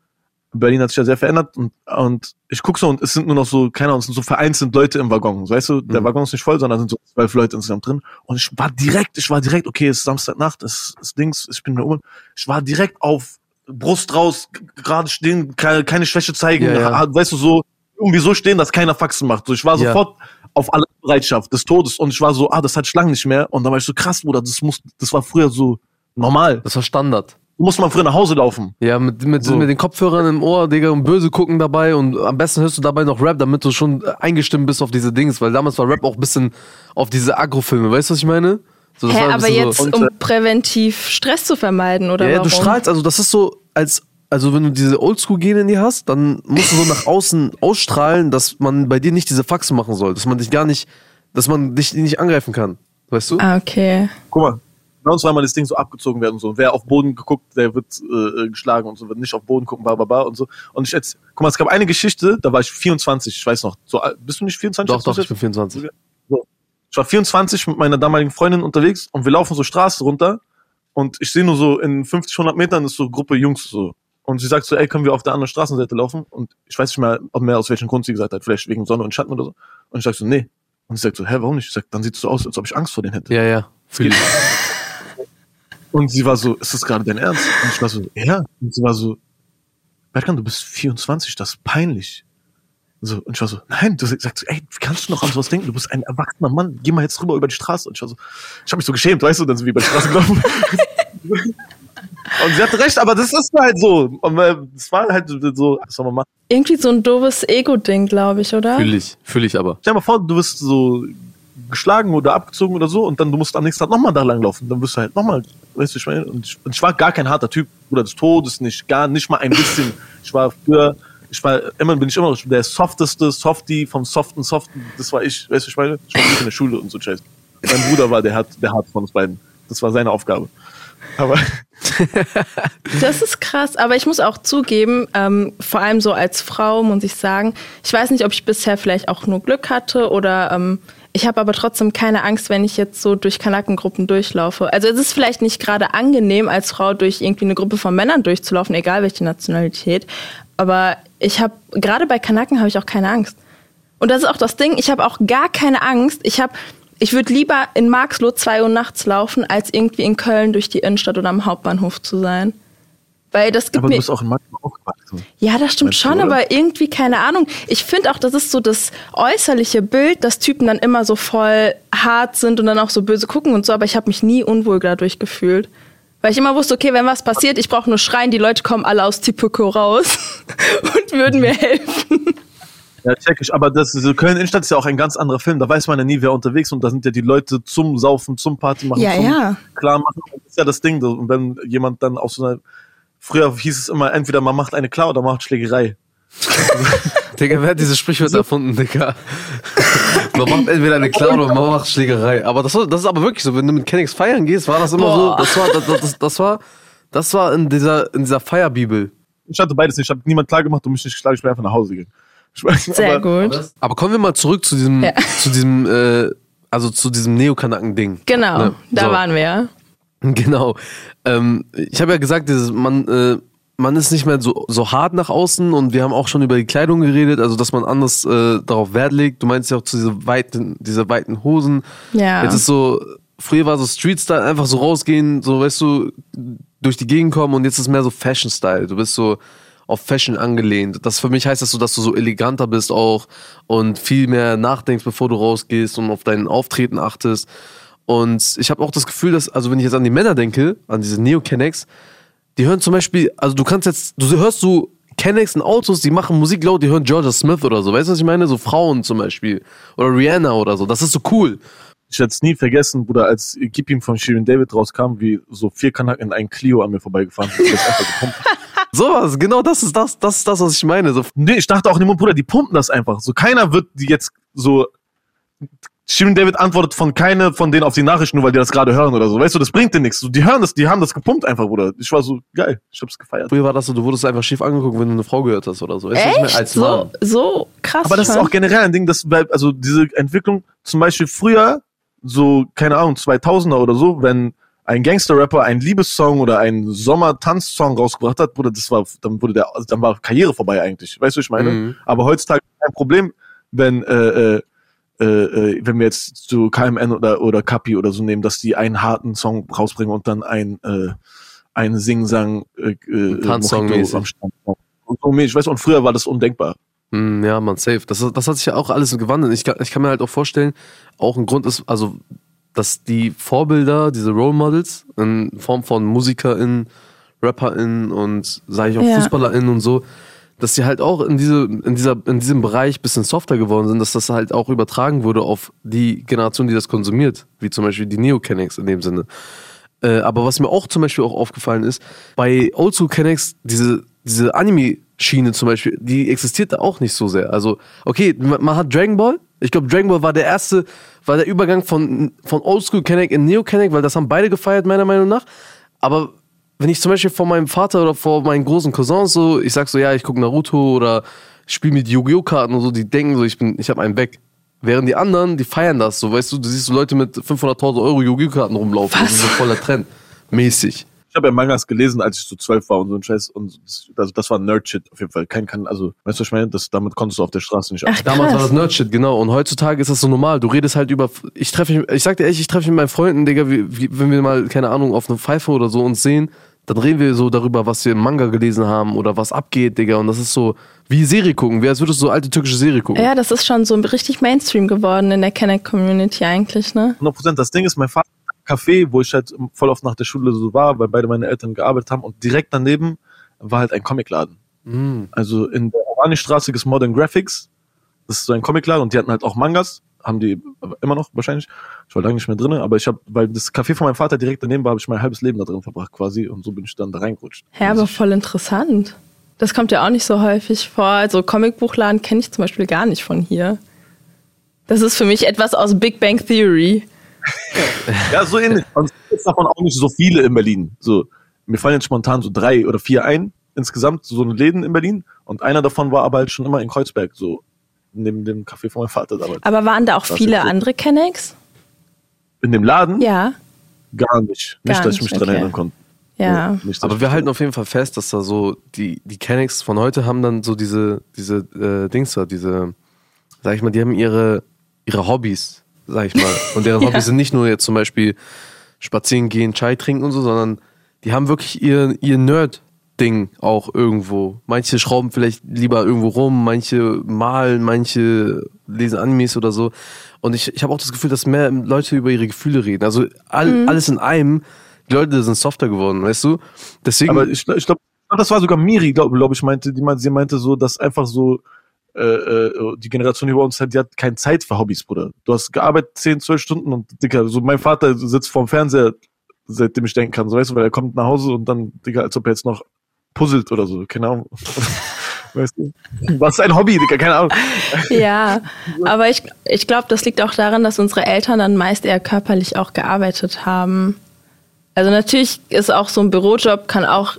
Berlin hat sich ja sehr verändert und, und ich guck so und es sind nur noch so, keine Ahnung, es sind so vereinzelt Leute im Waggon, weißt du, der Mhm. Waggon ist nicht voll, sondern sind so zwölf Leute insgesamt drin und ich war direkt, ich war direkt, okay, es ist Samstagnacht, es ist Dings, ich bin in der U-Bahn, ich war direkt auf Brust raus, gerade stehen, keine, keine Schwäche zeigen, Ja, ja. weißt du, so, irgendwie so stehen, dass keiner Faxen macht, so, ich war Ja. sofort auf alle Bereitschaft des Todes und ich war so, ah, das hat Schlangen nicht mehr und dann war ich so, krass, Bruder, das muss, das war früher so normal, Das war Standard. Du musst mal früher nach Hause laufen. Ja, mit, mit, So. mit den Kopfhörern im Ohr, Digga, und böse gucken dabei und am besten hörst du dabei noch Rap, damit du schon eingestimmt bist auf diese Dings, weil damals war Rap auch ein bisschen auf diese Agro-Filme, weißt du, was ich meine? So, Hä, aber jetzt, so, um äh, präventiv Stress zu vermeiden, oder ja, ja, warum? du strahlst, also das ist so, als, also wenn du diese Oldschool-Gene in dir hast, dann musst du so nach außen ausstrahlen, dass man bei dir nicht diese Faxen machen soll, dass man dich gar nicht, dass man dich nicht angreifen kann, weißt du? Ah, okay. Guck mal, uns war mal das Ding so abgezogen werden und so. Wer auf Boden geguckt, der wird äh, geschlagen und so, wird nicht auf Boden gucken, bla bla bla und so. Und ich jetzt, guck mal, es gab eine Geschichte, da war ich 24, ich weiß noch. So, alt- bist du nicht 24? doch, doch, ich bin 24. Ich war 24 mit meiner damaligen Freundin unterwegs und wir laufen so Straße runter und ich sehe nur so in 50, 100 Metern ist so Gruppe Jungs so. Und sie sagt so, ey, können wir auf der anderen Straßenseite laufen? Und ich weiß nicht mehr, ob mehr aus welchem Grund sie gesagt hat, vielleicht wegen Sonne und Schatten oder so. Und ich sag so, nee. Und sie sagt so, hä, warum nicht? Ich sag, dann sieht es so aus, als ob ich Angst vor denen hätte. Ja, ja, fühl ich. Und sie war so, ist das gerade dein Ernst? Und ich war so, ja. Und sie war so, Berkan, du bist 24, das ist peinlich. So, und ich war so, nein, du sagst, so, ey, wie kannst du noch an sowas denken? Du bist ein erwachsener Mann, geh mal jetzt rüber über die Straße. Und ich war so, ich habe mich so geschämt, weißt du, dann sind wir über die Straße gelaufen. und sie hatte recht, aber das ist halt so. Und äh, das war halt so, was soll man machen? Irgendwie so ein doofes Ego-Ding, glaube ich, oder? Fühl ich, fühl ich aber. Stell dir mal vor, du wirst so geschlagen oder abgezogen oder so und dann du musst am nächsten Tag nochmal da lang laufen. Dann wirst du halt nochmal, weißt du, ich meine, und ich, und ich war gar kein harter Typ, Bruder des Todes nicht, gar nicht mal ein bisschen. Ich war früher, ich war, immer bin ich immer noch der softeste Softie vom soften Soften, das war ich, weißt du, ich meine, ich war nicht in der Schule und so Scheiß. Mein Bruder war der hart, der hart von uns beiden. Das war seine Aufgabe. Aber Das ist krass, aber ich muss auch zugeben, ähm, vor allem so als Frau muss ich sagen, ich weiß nicht, ob ich bisher vielleicht auch nur Glück hatte oder ähm, ich habe aber trotzdem keine Angst, wenn ich jetzt so durch Kanackengruppen durchlaufe. Also es ist vielleicht nicht gerade angenehm, als Frau durch irgendwie eine Gruppe von Männern durchzulaufen, egal welche Nationalität, aber ich habe, gerade bei Kanaken habe ich auch keine Angst. Und das ist auch das Ding, ich habe auch gar keine Angst. Ich habe, ich würde lieber in Marxloh zwei Uhr nachts laufen, als irgendwie in Köln durch die Innenstadt oder am Hauptbahnhof zu sein. Weil das gibt Aber du bist auch in Magdeburg aufgewachsen. Ja, das stimmt Meinst du, schon, oder? aber irgendwie keine Ahnung. Ich finde auch, das ist so das äußerliche Bild, dass Typen dann immer so voll hart sind und dann auch so böse gucken und so, aber ich habe mich nie unwohl dadurch gefühlt. Weil ich immer wusste, okay, wenn was passiert, ich brauche nur schreien, die Leute kommen alle aus Tipico raus und würden mir helfen. Ja, check ich. Aber das Köln Innenstadt ist ja auch ein ganz anderer Film. Da weiß man ja nie, wer unterwegs ist. Und da sind ja die Leute zum Saufen, zum Party machen, Ja, zum ja. klar machen. Das ist ja das Ding. Und wenn jemand dann auf so einer, früher hieß es immer, entweder man macht eine klar oder man macht Schlägerei. Digga, wer hat dieses Sprichwort erfunden, Digga? man macht entweder eine Clown oder man macht Schlägerei. Aber das, war, das ist aber wirklich so, wenn du mit Kennex feiern gehst, war das immer Boah. so, das war, das, das, das war, das war in dieser, in dieser Feierbibel. Ich hatte beides nicht. Ich habe niemand klar gemacht und mich nicht geschlagen. Ich bin einfach nach Hause gegangen. Ich weiß, Sehr aber, gut. Aber kommen wir mal zurück zu diesem, Ja. zu diesem, äh, also zu diesem Neokanaken-Ding. Genau, Ne? da So. waren wir ja. Genau. Ähm, ich habe ja gesagt, dieses, man, äh, man ist nicht mehr so, so hart nach außen und wir haben auch schon über die Kleidung geredet, also dass man anders äh, darauf Wert legt. Du meinst ja auch zu diese weiten, diese weiten Hosen. Ja. Jetzt ist so, früher war so Street-Style, einfach so rausgehen, so weißt du, durch die Gegend kommen und jetzt ist mehr so Fashion-Style. Du bist so auf Fashion angelehnt. Das für mich heißt das so, dass du so eleganter bist auch und viel mehr nachdenkst, bevor du rausgehst und auf dein Auftreten achtest. Und ich habe auch das Gefühl, dass, also wenn ich jetzt an die Männer denke, an diese Neo-Kennex, die hören zum Beispiel, also du kannst jetzt, du hörst so Kennex in Autos, die machen Musik laut, die hören Georgia Smith oder so. Weißt du, was ich meine? So Frauen zum Beispiel. Oder Rihanna oder so. Das ist so cool. ich werde es nie vergessen, Bruder, als Gib ihm von Shirin David rauskam, wie so vier Kanaken in ein Clio an mir vorbeigefahren sind. Sowas, genau das ist das, das ist das, was ich meine. So, Nee, ich dachte auch nicht, Bruder, die pumpen das einfach. So keiner wird die jetzt so. Shirin David antwortet von keine von denen auf die Nachrichten, nur weil die das gerade hören oder so. Weißt du, das bringt dir nichts. So, die hören das, die haben das gepumpt einfach, Bruder. Ich war so geil. Ich hab's gefeiert. früher war das so, du wurdest einfach schief angeguckt, wenn du eine Frau gehört hast oder so. Weißt? Echt? Als So, Mann. so krass. Aber das ist auch generell ein Ding, das bleibt, also diese Entwicklung, zum Beispiel früher, so, keine Ahnung, 2000er oder so, wenn ein Gangster-Rapper einen Liebessong oder einen Sommer-Tanz-Song rausgebracht hat, Bruder, das war, dann wurde der, also dann war Karriere vorbei eigentlich. Weißt du, was ich meine? Mhm. Aber heutzutage ist kein Problem, wenn, äh, äh, äh, äh, wenn wir jetzt so KMN oder, oder Kapi oder so nehmen, dass die einen harten Song rausbringen und dann ein, äh, ein Sing-Sang, äh, äh, Tanzsong am Strand. Und weißt du, und früher war das undenkbar. Mm, Ja, man, safe. Das, das hat sich ja auch alles gewandelt. Ich kann, ich kann mir halt auch vorstellen, auch ein Grund ist, also, dass die Vorbilder, diese Role Models in Form von MusikerInnen, RapperInnen und, sage ich auch, Ja. FußballerInnen und so, dass die halt auch in, diese, in, dieser, in diesem Bereich bisschen softer geworden sind, dass das halt auch übertragen wurde auf die Generation, die das konsumiert, wie zum Beispiel die Neo-Kennex in dem Sinne. Äh, aber was mir auch zum Beispiel auch aufgefallen ist, bei Oldschool Kennex, diese, diese Anime-Schiene zum Beispiel, die existiert da auch nicht so sehr. Also, okay, man man hat Dragon Ball. Ich glaube, Dragon Ball war der erste, war der Übergang von, von Oldschool Kenneck in Neo Kenneck, weil das haben beide gefeiert, meiner Meinung nach. Aber wenn ich zum Beispiel vor meinem Vater oder vor meinen großen Cousins so, ich sag so, ja, ich gucke Naruto oder spiele mit Yu-Gi-Oh! Karten und so, die denken so, ich bin, ich habe einen weg. Während die anderen, die feiern das so, weißt du, du siehst so Leute mit 500.000 Euro Yu-Gi-Oh! Karten rumlaufen. Das ist so voller Trend. Mäßig. Ich habe ja Mangas gelesen, als ich so zwölf war und so ein Scheiß. Und das, also das war Nerd-Shit auf jeden Fall. Kein kann, also, weißt du, was ich meine? Das, damit konntest du auf der Straße nicht Ach, Damals war das Nerdshit, genau. Und heutzutage ist das so normal. Du redest halt über. Ich treffe mich, ich sag dir ehrlich, ich treffe mich mit meinen Freunden, Digga, wie, wie, wenn wir mal, keine Ahnung, auf eine Pfeife oder so uns sehen, dann reden wir so darüber, was wir im Manga gelesen haben oder was abgeht, Digga. Und das ist so wie Serie gucken, wie als würdest du so alte türkische Serie gucken. Ja, das ist schon so richtig Mainstream geworden in der Kenneck-Community eigentlich, ne? 100 Prozent. Das Ding ist, mein Vater Café, wo ich halt voll oft nach der Schule so war, weil beide meine Eltern gearbeitet haben. Und direkt daneben war halt ein Comicladen. Mm. Also in der Oranistraße gibt es Modern Graphics. Das ist so ein Comicladen und die hatten halt auch Mangas. Haben die immer noch wahrscheinlich. Ich war lange nicht mehr drin, aber ich habe, weil das Café von meinem Vater direkt daneben war, habe ich mein halbes Leben da drin verbracht quasi und so bin ich dann da reingerutscht. Ja, aber voll interessant. Das kommt ja auch nicht so häufig vor. Also Comicbuchladen kenne ich zum Beispiel gar nicht von hier. Das ist für mich etwas aus Big Bang Theory. Ja, so ähnlich. Und es gibt davon auch nicht so viele in Berlin. So, mir fallen jetzt spontan so drei oder vier ein, insgesamt, so eine Läden in Berlin. Und einer davon war aber halt schon immer in Kreuzberg, so neben dem Café von meinem Vater damals. Aber waren da auch Das viele andere Kennex? In dem Laden? Ja, Gar nicht. Nicht, Gar dass ich mich nicht, dran okay. erinnern konnte. ja. Nicht, dass Aber wir halten auf jeden Fall fest, dass da so die, die Kennex von heute haben dann so diese, diese äh, Dings da, diese, sag ich mal, die haben ihre, ihre Hobbys, sag ich mal. Und deren Ja. Hobbys sind nicht nur jetzt zum Beispiel spazieren gehen, Chai trinken und so, sondern die haben wirklich ihr, ihr Nerd-Ding auch irgendwo. Manche schrauben vielleicht lieber irgendwo rum, manche malen, manche lesen Animes oder so. Und ich, ich habe auch das Gefühl, dass mehr Leute über ihre Gefühle reden. Also all, alles in einem Die Leute sind softer geworden, weißt du? Deswegen. Aber ich, ich glaube, das war sogar Miri, glaube glaub ich, meinte, die meinte, sie meinte so, dass einfach so äh, äh, die Generation über uns hat, die hat keine Zeit für Hobbys, Bruder. Du hast gearbeitet 10, 12 Stunden und Digga, so mein Vater sitzt vorm Fernseher, seitdem ich denken kann, so weißt du, weil er kommt nach Hause und dann, Digga, als ob er jetzt noch puzzelt oder so, keine Ahnung. weißt du? Was ist ein Hobby, Digga, keine Ahnung. Ja, aber ich, ich glaube, das liegt auch daran, dass unsere Eltern dann meist eher körperlich auch gearbeitet haben. Also natürlich ist auch so ein Bürojob kann auch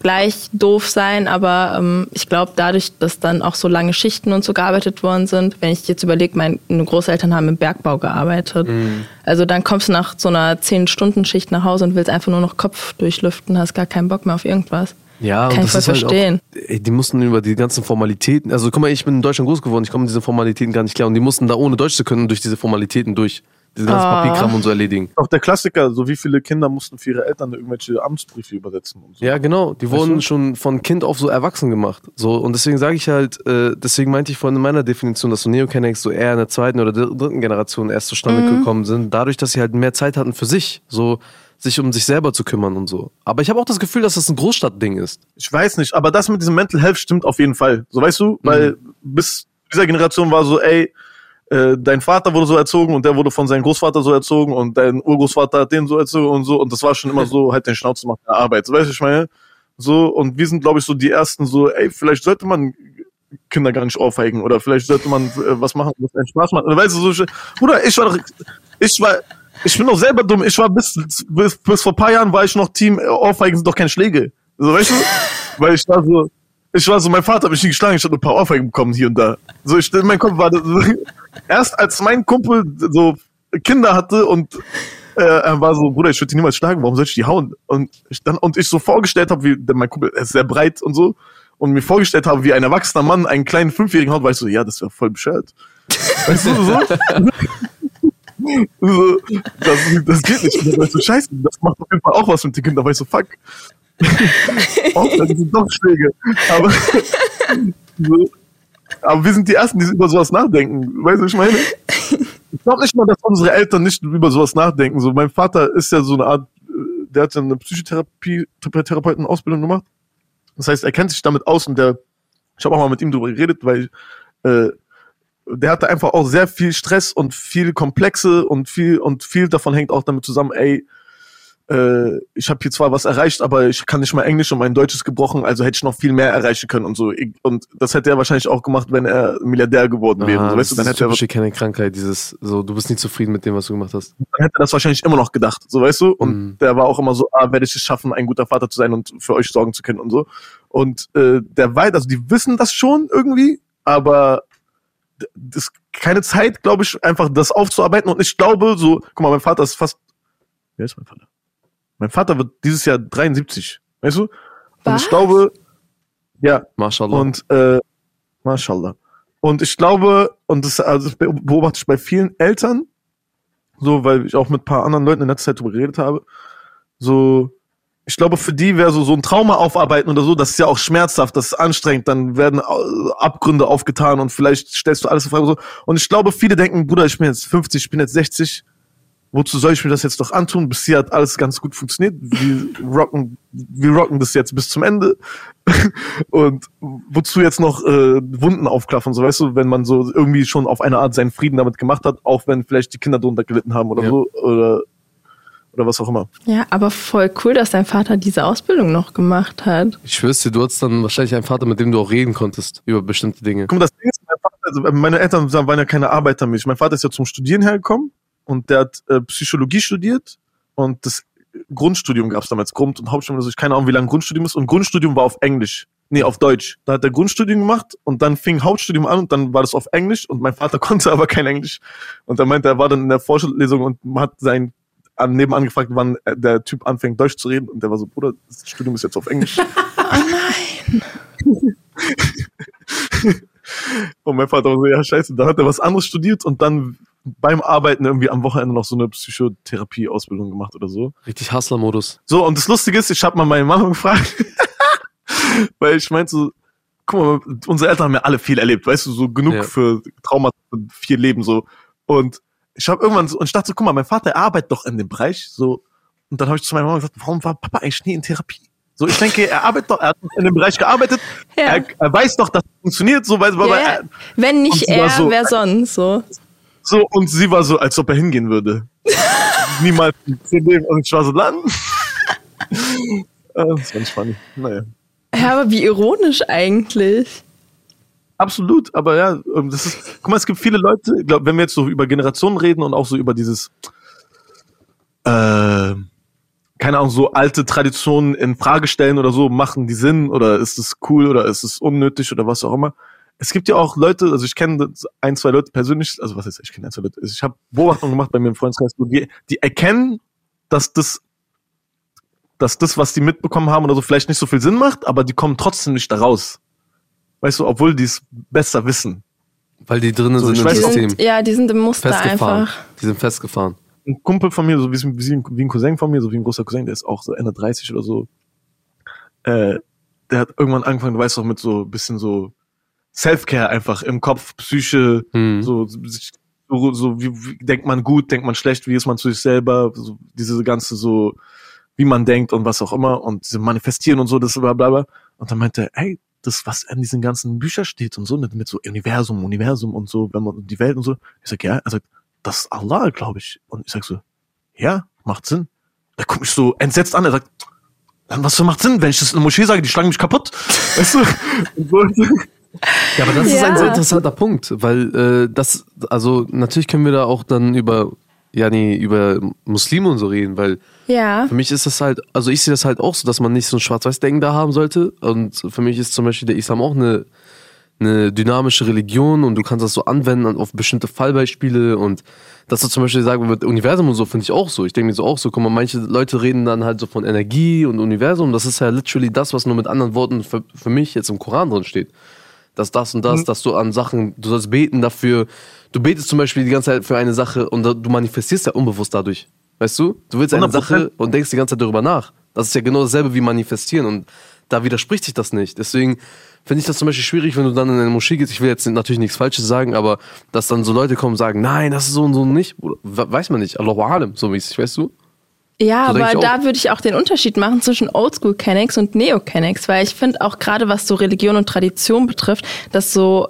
gleich doof sein, aber ähm, ich glaube dadurch, dass dann auch so lange Schichten und so gearbeitet worden sind, wenn ich jetzt überlege, meine Großeltern haben im Bergbau gearbeitet. Mhm. Also dann kommst du nach so einer 10-Stunden-Schicht nach Hause und willst einfach nur noch Kopf durchlüften, hast gar keinen Bock mehr auf irgendwas. Ja, Kann und das ist verstehen. Halt auch, ey, die mussten über die ganzen Formalitäten, also guck mal, ich bin in Deutschland groß geworden, ich komme mit diesen Formalitäten gar nicht klar und die mussten da ohne Deutsch zu können durch diese Formalitäten durch diesen ganzen ah. Papierkram und so erledigen. Auch der Klassiker, so wie viele Kinder mussten für ihre Eltern irgendwelche Amtsbriefe übersetzen und so. Ja, genau. Die weißt wurden du? schon von Kind auf so erwachsen gemacht. So, und deswegen sage ich halt, äh, deswegen meinte ich vorhin in meiner Definition, dass so Neocanex so eher in der zweiten oder dritten Generation erst zustande mhm. gekommen sind, dadurch, dass sie halt mehr Zeit hatten für sich. So, sich um sich selber zu kümmern und so. Aber ich habe auch das Gefühl, dass das ein Großstadtding ist. Ich weiß nicht, aber das mit diesem Mental Health stimmt auf jeden Fall. So weißt du, weil mhm. bis dieser Generation war so, ey, äh, dein Vater wurde so erzogen und der wurde von seinem Großvater so erzogen und dein Urgroßvater hat den so erzogen und so und das war schon immer so, halt den Schnauze machen der Arbeit. So weißt du, ich meine? So, und wir sind, glaube ich, so die ersten so, ey, vielleicht sollte man Kinder gar nicht aufheigen oder vielleicht sollte man äh, was machen, was einen Spaß macht. Oder weißt du, so, Bruder, ich war doch, ich war, ich bin doch selber dumm. Ich war bis, bis, bis vor paar Jahren war ich noch Team, Aufheigen sind doch keine Schläge. So, weißt du? Weil ich war so, ich war so, mein Vater hat mich nie geschlagen, ich hatte ein paar Aufheigen bekommen hier und da. So, ich, mein Kopf war, so, erst als mein Kumpel so Kinder hatte und äh, er war so, Bruder, ich würde die niemals schlagen, warum soll ich die hauen? Und ich dann, und ich so vorgestellt habe, wie, denn mein Kumpel ist sehr breit und so, und mir vorgestellt habe, wie ein erwachsener Mann einen kleinen Fünfjährigen haut, war ich so, ja, das wäre voll bescheuert. Weißt du, so? so, das, das geht nicht. Und dann war ich so, scheiße, das macht auf jeden Fall auch was mit den Kindern. War ich so, fuck. auch, das sind doch Schläge. Aber, aber wir sind die Ersten, die über sowas nachdenken. Weißt du, was ich meine? Ich glaube nicht mal, dass unsere Eltern nicht über sowas nachdenken. So, mein Vater ist ja so eine Art, äh, der hat ja eine Psychotherapeutenausbildung gemacht. Das heißt, er kennt sich damit aus und der, ich habe auch mal mit ihm darüber geredet, weil äh, der hatte einfach auch sehr viel Stress und viel Komplexe und viel und viel davon hängt auch damit zusammen, ey, äh, ich habe hier zwar was erreicht, aber ich kann nicht mal Englisch und mein Deutsch ist gebrochen, also hätte ich noch viel mehr erreichen können und so. Und das hätte er wahrscheinlich auch gemacht, wenn er Milliardär geworden wäre. Aha, so, weißt du, dann hätte er keine Krankheit, dieses so, du bist nicht zufrieden mit dem, was du gemacht hast. Dann hätte er das wahrscheinlich immer noch gedacht, so weißt du. Und mhm. der war auch immer so, ah, werde ich es schaffen, ein guter Vater zu sein und für euch sorgen zu können und so. Und äh, der weit, also die wissen das schon irgendwie, aber das ist keine Zeit, glaube ich, einfach das aufzuarbeiten. Und ich glaube, so, guck mal, mein Vater ist fast. Wer ist mein Vater? Mein Vater wird dieses Jahr 73, weißt du? Was? Und ich glaube, ja. Mashallah. Und äh, Mashallah. Und ich glaube, und das, also das beobachte ich bei vielen Eltern, so, weil ich auch mit ein paar anderen Leuten in letzter Zeit darüber geredet habe, so, ich glaube, für die wäre so, so ein Trauma aufarbeiten oder so, das ist ja auch schmerzhaft, das ist anstrengend, dann werden äh, Abgründe aufgetan und vielleicht stellst du alles in Frage. So. Und ich glaube, viele denken, Bruder, ich bin jetzt 50, ich bin jetzt 60, wozu soll ich mir das jetzt doch antun? Bis hier hat alles ganz gut funktioniert. Wir rocken, wir rocken das jetzt bis zum Ende. und wozu jetzt noch äh, Wunden aufklaffen, so weißt du, wenn man so irgendwie schon auf eine Art seinen Frieden damit gemacht hat, auch wenn vielleicht die Kinder drunter gelitten haben oder ja. so. Oder oder was auch immer. Ja, aber voll cool, dass dein Vater diese Ausbildung noch gemacht hat. Ich schwör's dir, du hattest dann wahrscheinlich einen Vater, mit dem du auch reden konntest über bestimmte Dinge. Guck mal, das Ding ist, mein Vater, also meine Eltern waren ja keine Arbeitermilch. Mein Vater ist ja zum Studieren hergekommen und der hat äh, Psychologie studiert und das Grundstudium gab's damals, Grund- und Hauptstudium, also ich keine Ahnung, wie lange Grundstudium ist und Grundstudium war auf Englisch. Nee, auf Deutsch. Da hat er Grundstudium gemacht und dann fing Hauptstudium an und dann war das auf Englisch und mein Vater konnte aber kein Englisch. Und er meinte, er war dann in der Vorlesung und hat sein an, nebenan gefragt, wann der Typ anfängt, Deutsch zu reden. Und der war so, Bruder, das Studium ist jetzt auf Englisch. oh nein. und mein Vater war so, ja, scheiße, da hat er was anderes studiert und dann beim Arbeiten irgendwie am Wochenende noch so eine Psychotherapie-Ausbildung gemacht oder so. Richtig Hustler-Modus. So, und das Lustige ist, ich habe mal meine Mama gefragt, weil ich meinte so, guck mal, unsere Eltern haben ja alle viel erlebt, weißt du, so genug ja. für Trauma, viel Leben so. Und ich habe irgendwann so, und ich dachte so, guck mal, mein Vater arbeitet doch in dem Bereich, so, Und dann habe ich zu meiner Mama gesagt, warum war Papa eigentlich nie in Therapie? So, ich denke, er arbeitet doch, er hat in dem Bereich gearbeitet, Ja. er, er weiß doch, dass es funktioniert, so, weil, weil Ja, er, Wenn nicht er, so- wer sonst so. So, und sie war so, als ob er hingehen würde. Niemals und ich war so, dann. Äh, das war nicht funny. Naja. Ja, aber wie ironisch eigentlich. Absolut, aber ja, ähm, das ist, guck mal, es gibt viele Leute, ich glaube, wenn wir jetzt so über Generationen reden und auch so über dieses, äh, keine Ahnung, so alte Traditionen in Frage stellen oder so, machen die Sinn oder ist es cool oder ist es unnötig oder was auch immer. Es gibt ja auch Leute, also ich kenne ein, zwei Leute persönlich, also was ist, ich kenne ein, zwei Leute, ich habe Beobachtungen gemacht bei mir im Freundeskreis, die, die erkennen, dass das, dass das, was die mitbekommen haben oder so, vielleicht nicht so viel Sinn macht, aber die kommen trotzdem nicht da raus. Weißt du, obwohl die es besser wissen. Weil die drinnen So, sind im System. sind, ja, die sind im Muster einfach. Die sind festgefahren. Ein Kumpel von mir, so wie, wie, wie ein Cousin von mir, so wie ein großer Cousin, der ist auch so Ende 30 oder so. Äh, der hat irgendwann angefangen, du weißt doch, mit so ein bisschen so Self-Care einfach im Kopf, Psyche, Hm. so, so, so wie, wie denkt man gut, denkt man schlecht, wie ist man zu sich selber, so, diese ganze so, wie man denkt und was auch immer und diese Manifestieren und so, das bla bla bla. Und dann meinte er, ey, das, was in diesen ganzen Büchern steht und so, mit, mit so Universum, Universum und so, wenn man die Welt und so. Ich sag, ja, er sagt, das ist Allah, glaube ich. Und ich sag so, ja, macht Sinn. Der guckt mich so entsetzt an, er sagt, dann was für macht Sinn, wenn ich das in der Moschee sage, die schlagen mich kaputt. Weißt du? Ja, aber das ist Ja. ein sehr interessanter Punkt, weil äh, das, also natürlich können wir da auch dann über, ja nee, über Muslime und so reden, weil Ja. für mich ist das halt, also ich sehe das halt auch so, dass man nicht so ein Schwarz-Weiß-Denken da haben sollte. Und für mich ist zum Beispiel der Islam auch eine, eine dynamische Religion und du kannst das so anwenden auf bestimmte Fallbeispiele und dass du zum Beispiel sagen mit Universum und so finde ich auch so. Ich denke mir so auch so, guck mal, manche Leute reden dann halt so von Energie und Universum. Das ist ja literally das, was nur mit anderen Worten für, für mich jetzt im Koran drin steht. Dass das und das, dass du an Sachen, du sollst beten dafür. Du betest zum Beispiel die ganze Zeit für eine Sache und du manifestierst ja unbewusst dadurch. Weißt du? Du willst eine 100%. Sache und denkst die ganze Zeit darüber nach. Das ist ja genau dasselbe wie manifestieren und da widerspricht sich das nicht. Deswegen finde ich das zum Beispiel schwierig, wenn du dann in eine Moschee gehst. Ich will jetzt natürlich nichts Falsches sagen, aber dass dann so Leute kommen und sagen, nein, das ist so und so nicht. Weiß man nicht. Allahu Alam, so mäßig, weißt du? Ja, So aber da würde ich auch den Unterschied machen zwischen Oldschool Kennex und Neo Kennex, weil ich finde auch gerade was so Religion und Tradition betrifft, dass so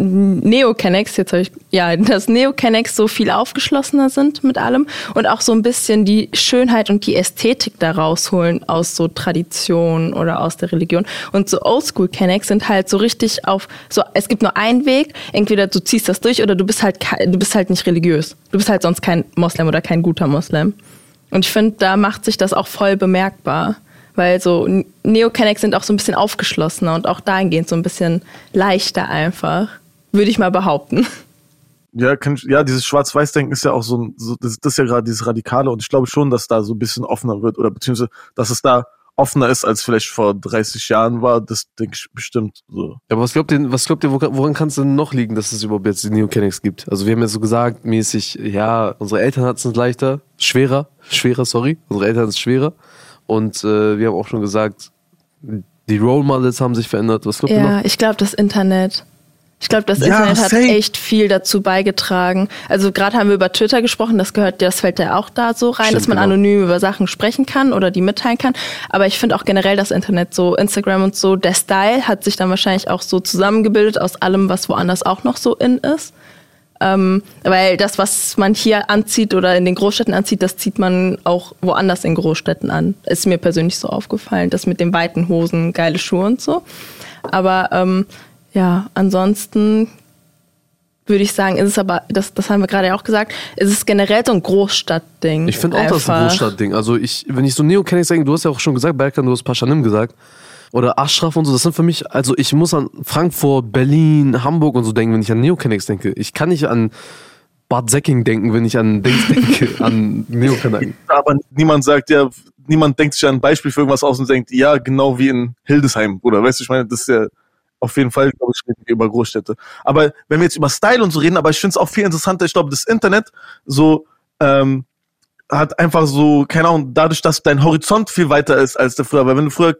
Neo Kennex, jetzt habe ich, ja, dass Neo Kennex so viel aufgeschlossener sind mit allem und auch so ein bisschen die Schönheit und die Ästhetik da rausholen aus so Tradition oder aus der Religion. Und so Oldschool Kennex sind halt so richtig auf, so, es gibt nur einen Weg, entweder du ziehst das durch oder du bist halt, du bist halt nicht religiös. Du bist halt sonst kein Moslem oder kein guter Moslem. Und ich finde, da macht sich das auch voll bemerkbar. Weil so Neo-Kennex sind auch so ein bisschen aufgeschlossener und auch dahingehend so ein bisschen leichter einfach. Würde ich mal behaupten. Ja, kann ja, dieses Schwarz-Weiß-Denken ist ja auch so, ein, so das, das ist ja gerade dieses Radikale und ich glaube schon, dass da so ein bisschen offener wird oder beziehungsweise, dass es da offener ist, als vielleicht vor 30 Jahren war, das denke ich bestimmt so. Ja, aber was glaubt ihr, was glaubt ihr, woran kann es denn noch liegen, dass es überhaupt jetzt die Neokenix gibt? Also wir haben ja so gesagt, mäßig, ja, unsere Eltern hatten es leichter, schwerer, schwerer, sorry, unsere Eltern hatten es schwerer. Und äh, wir haben auch schon gesagt, die Role Models haben sich verändert. Was glaubt ihr Ja, noch? ich glaube, das Internet. Ich glaube, das Ja, Internet hat safe. echt viel dazu beigetragen. Also gerade haben wir über Twitter gesprochen, das gehört, das fällt ja auch da so rein, Stimmt, dass man genau. anonym über Sachen sprechen kann oder die mitteilen kann. Aber ich finde auch generell das Internet so, Instagram und so, der Style hat sich dann wahrscheinlich auch so zusammengebildet aus allem, was woanders auch noch so in ist. Ähm, weil das, was man hier anzieht oder in den Großstädten anzieht, das zieht man auch woanders in Großstädten an. Ist mir persönlich so aufgefallen, das mit den weiten Hosen, geile Schuhe und so. Aber ähm, ja, ansonsten würde ich sagen, ist es aber, das, das haben wir gerade ja auch gesagt, ist es generell so ein Großstadtding. Ich finde auch, das ist ein. Großstadtding. Also ich, wenn ich so Neokenix denke, du hast ja auch schon gesagt, Berkan, du hast Paschanim gesagt. Oder Ashraf und so, das sind für mich, also ich muss an Frankfurt, Berlin, Hamburg und so denken, wenn ich an Neokenix denke. Ich kann nicht an Bad Säcking denken, wenn ich an Dings denke, an Neokenix. Aber niemand sagt ja, niemand denkt sich an ein Beispiel für irgendwas aus und denkt, ja, genau wie in Hildesheim, oder weißt du, ich meine, das ist ja auf jeden Fall, glaube ich, reden wir über Großstädte. Aber wenn wir jetzt über Style und so reden, aber ich finde es auch viel interessanter, ich glaube, das Internet so ähm, hat einfach so, keine Ahnung, dadurch, dass dein Horizont viel weiter ist als der früher, weil wenn du früher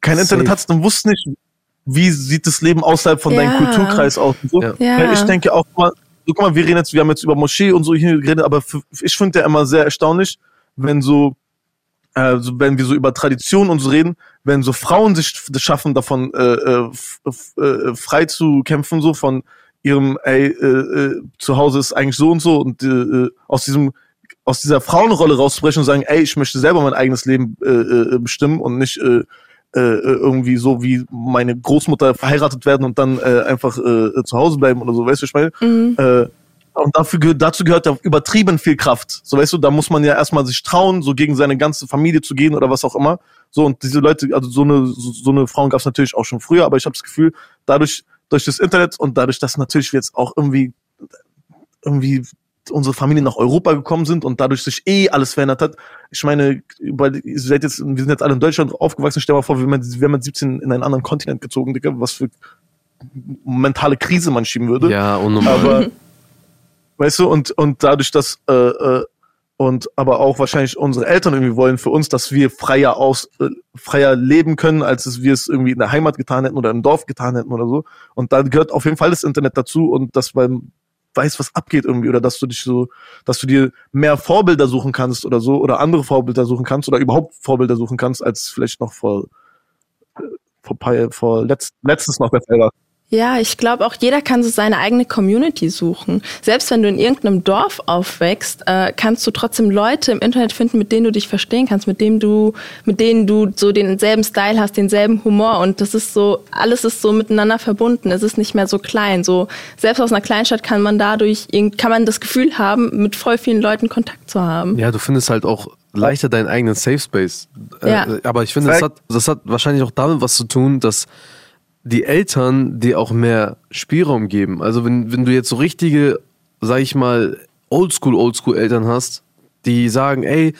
kein Safe. Internet hattest, dann wusstest du nicht, wie sieht das Leben außerhalb von Ja. deinem Kulturkreis aus und so. Ja. Ja. Ich denke auch mal, so, guck mal, wir reden jetzt, wir haben jetzt über Moschee und so hier geredet, aber f- ich finde ja immer sehr erstaunlich, wenn so, äh, so wenn wir so über Tradition und so reden, wenn so Frauen sich das schaffen, davon äh, äh, äh, frei zu kämpfen, so von ihrem, ey, äh, äh, zu Hause ist eigentlich so und so und äh, äh, aus diesem aus dieser Frauenrolle rauszubrechen und sagen, ey, ich möchte selber mein eigenes Leben äh, äh, bestimmen und nicht äh, irgendwie so wie meine Großmutter verheiratet werden und dann äh, einfach äh, zu Hause bleiben oder so, weißt du, ich meine? Mhm. Äh, und dafür, gehört- dazu gehört ja übertrieben viel Kraft. So weißt du, da muss man ja erstmal sich trauen, so gegen seine ganze Familie zu gehen oder was auch immer. So und diese Leute, also so eine so, so eine Frauen gab es natürlich auch schon früher, aber ich habe das Gefühl, dadurch durch das Internet und dadurch, dass natürlich wir jetzt auch irgendwie irgendwie unsere Familien nach Europa gekommen sind und dadurch sich eh alles verändert hat. Ich meine, weil ihr seid jetzt, wir sind jetzt alle in Deutschland aufgewachsen. Stell dir mal vor, wir wären mit 17 in einen anderen Kontinent gezogen, Digga, was für mentale Krise man schieben würde. Ja, unnormal. Aber weißt du, und, und dadurch, dass äh, äh, und aber auch wahrscheinlich unsere Eltern irgendwie wollen für uns, dass wir freier aus äh, freier leben können, als es wir es irgendwie in der Heimat getan hätten oder im Dorf getan hätten oder so. Und da gehört auf jeden Fall das Internet dazu und dass man weiß, was abgeht irgendwie oder dass du dich so, dass du dir mehr Vorbilder suchen kannst oder so oder andere Vorbilder suchen kannst oder überhaupt Vorbilder suchen kannst, als vielleicht noch vor äh, vor, vor letzt, letztens noch der Fall war. Ja, ich glaube auch jeder kann so seine eigene Community suchen. Selbst wenn du in irgendeinem Dorf aufwächst, äh, kannst du trotzdem Leute im Internet finden, mit denen du dich verstehen kannst, mit denen du, mit denen du so denselben Style hast, denselben Humor und das ist so, alles ist so miteinander verbunden. Es ist nicht mehr so klein. So selbst aus einer Kleinstadt kann man dadurch, kann man das Gefühl haben, mit voll vielen Leuten Kontakt zu haben. Ja, du findest halt auch leichter deinen eigenen Safe Space. Äh, Ja. aber ich finde, das hat, das hat wahrscheinlich auch damit was zu tun, dass die Eltern dir auch mehr Spielraum geben. Also wenn, wenn du jetzt so richtige, sag ich mal, Oldschool, Oldschool-Eltern hast, die sagen, ey,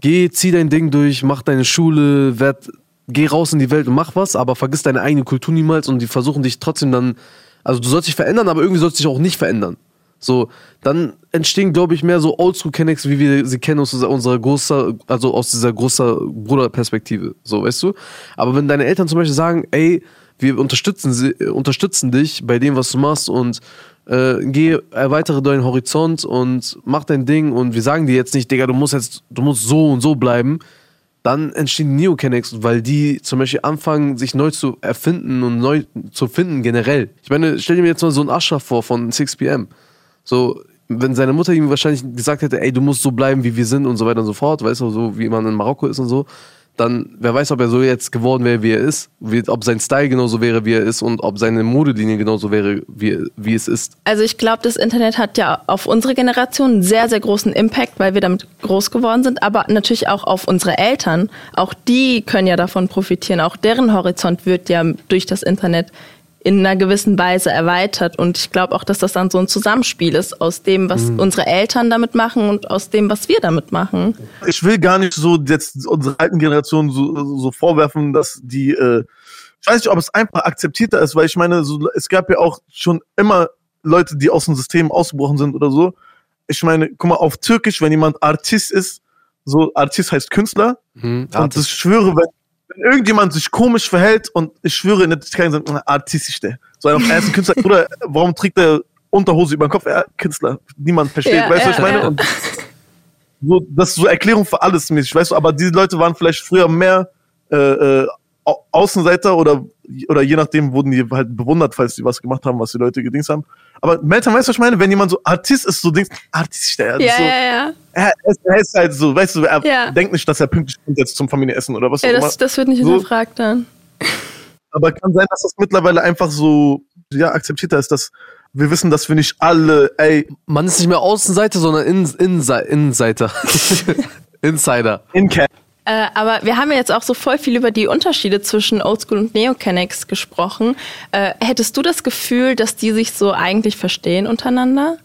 geh, zieh dein Ding durch, mach deine Schule, werd, geh raus in die Welt und mach was, aber vergiss deine eigene Kultur niemals und die versuchen dich trotzdem dann, also du sollst dich verändern, aber irgendwie sollst du dich auch nicht verändern. So, dann entstehen, glaube ich, mehr so Oldschool-Kennex, wie wir sie kennen aus unserer großer, also aus dieser großer Bruderperspektive. So, weißt du? Aber wenn deine Eltern zum Beispiel sagen, ey, wir unterstützen, sie, äh, unterstützen dich bei dem, was du machst und äh, geh, erweitere deinen Horizont und mach dein Ding und wir sagen dir jetzt nicht, Digga, du musst jetzt, du musst so und so bleiben, dann entstehen Neokennex, weil die zum Beispiel anfangen, sich neu zu erfinden und neu zu finden generell. Ich meine, stell dir mir jetzt mal so einen Ashraf vor von 6pm. So, wenn seine Mutter ihm wahrscheinlich gesagt hätte, ey, du musst so bleiben, wie wir sind und so weiter und so fort, weißt du, so wie man in Marokko ist und so, dann wer weiß, ob er so jetzt geworden wäre, wie er ist, wie, ob sein Style genauso wäre, wie er ist und ob seine Modelinie genauso wäre, wie, wie es ist. Also ich glaube, das Internet hat ja auf unsere Generation einen sehr, sehr großen Impact, weil wir damit groß geworden sind, aber natürlich auch auf unsere Eltern. Auch die können ja davon profitieren. Auch deren Horizont wird ja durch das Internet in einer gewissen Weise erweitert. Und ich glaube auch, dass das dann so ein Zusammenspiel ist aus dem, was unsere Eltern damit machen und aus dem, was wir damit machen. ich will gar nicht so jetzt unsere alten Generationen so, so vorwerfen, dass die, äh, ich weiß nicht, ob es einfach akzeptierter ist, weil ich meine, so, es gab ja auch schon immer Leute, die aus dem System ausgebrochen sind oder so. Ich meine, guck mal, auf Türkisch, wenn jemand Artist ist, so Artist heißt Künstler, Mhm. und ich schwöre, wenn, wenn irgendjemand sich komisch verhält und ich schwöre in der Türkei sind artistisch der. So einer vom ersten Künstler, oder warum trägt der Unterhose über den Kopf? Ja, Künstler. Niemand versteht, Ja, weißt du, ja, was ich meine? ja. Und so, das ist so Erklärung für alles mäßig, weißt du, aber diese Leute waren vielleicht früher mehr äh, äh, Außenseiter oder, oder je nachdem wurden die halt bewundert, falls die was gemacht haben, was die Leute gedings haben. Aber Melton, weißt du, was ich meine? Wenn jemand so Artist ist, so denkst, Artist, der Ja, so, ja, ja. Er, ist, er ist halt so, weißt du, er Ja. denkt nicht, dass er pünktlich kommt jetzt zum Familienessen oder was ja auch das, immer. das wird nicht So. hinterfragt dann. Aber kann sein, dass das mittlerweile einfach so, ja, akzeptierter ist, dass wir wissen, dass wir nicht alle, ey, Man ist nicht mehr Außenseiter, sondern In Inse Innenseiter. Insider. in Cat. Äh, aber wir haben ja jetzt auch so voll viel über die Unterschiede zwischen Oldschool und Neokennex gesprochen. Äh, hättest du das Gefühl, dass die sich so eigentlich verstehen untereinander?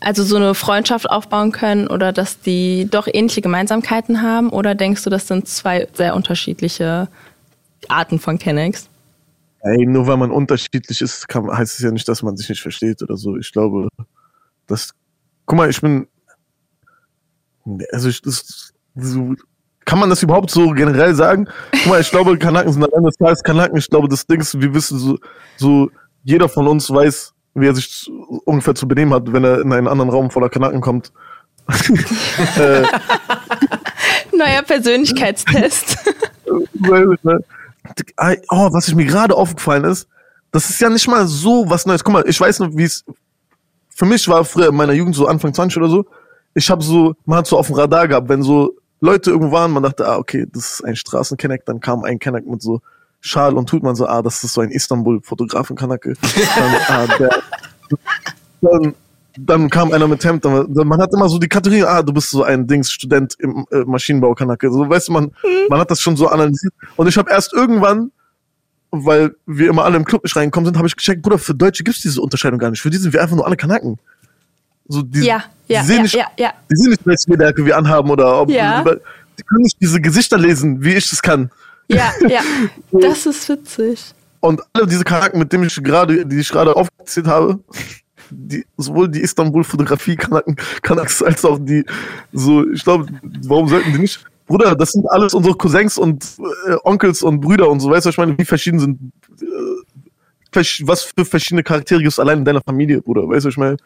Also so eine Freundschaft aufbauen können oder dass die doch ähnliche Gemeinsamkeiten haben? Oder denkst du, das sind zwei sehr unterschiedliche Arten von Kennex? Ey, nur weil man unterschiedlich ist, kann, heißt es ja nicht, dass man sich nicht versteht oder so. Ich glaube, das, guck mal, ich bin, also ich, das, so, kann man das überhaupt so generell sagen? Guck mal, ich glaube, Kanaken sind am Ende des Tages Kanaken. Ich glaube, das Ding ist, wir wissen so, so, jeder von uns weiß, wie er sich ungefähr zu benehmen hat, wenn er in einen anderen Raum voller Kanaken kommt. äh, Neuer Persönlichkeitstest. oh, was ich mir gerade aufgefallen ist, das ist ja nicht mal so was Neues. Guck mal, ich weiß noch, wie es für mich war früher in meiner Jugend, so Anfang 20 oder so. Ich habe so, man hat so auf dem Radar gehabt, wenn so Leute irgendwo waren, man dachte, ah, okay, das ist ein Straßenkenneck, dann kam ein Kenneck mit so Schal und tut man so, ah, das ist so ein Istanbul-Fotografen-Kanacke. Dann, ah, der, dann, dann kam einer mit Hemd, dann, man hat immer so die Kategorie, ah, du bist so ein Dings, Student im äh, Maschinenbau-Kanacke. So, weißt du, man, man hat das schon so analysiert. Und ich habe erst irgendwann, weil wir immer alle im Club nicht reingekommen sind, habe ich gecheckt, Bruder, für Deutsche gibt's diese Unterscheidung gar nicht. Für die sind wir einfach nur alle Kanaken. So, die, ja, ja, die sehen ja, nicht, ja, ja. die sehen nicht, welche Lederjacke wir anhaben oder ob, Ja. die, die können nicht diese Gesichter lesen, wie ich das kann. Ja, ja. Das ist witzig. Und alle diese Charakter, mit denen ich gerade, die ich gerade aufgezählt habe, die, sowohl die Istanbul-Fotografie-Kanaken, Kanaks, als auch die, so, ich glaube, warum sollten die nicht? Bruder, das sind alles unsere Cousins und äh, Onkels und Brüder und so, weißt du, was ich meine, wie verschieden sind, äh, was für verschiedene Charaktere gibt es allein in deiner Familie, Bruder, weißt du, was ich meine,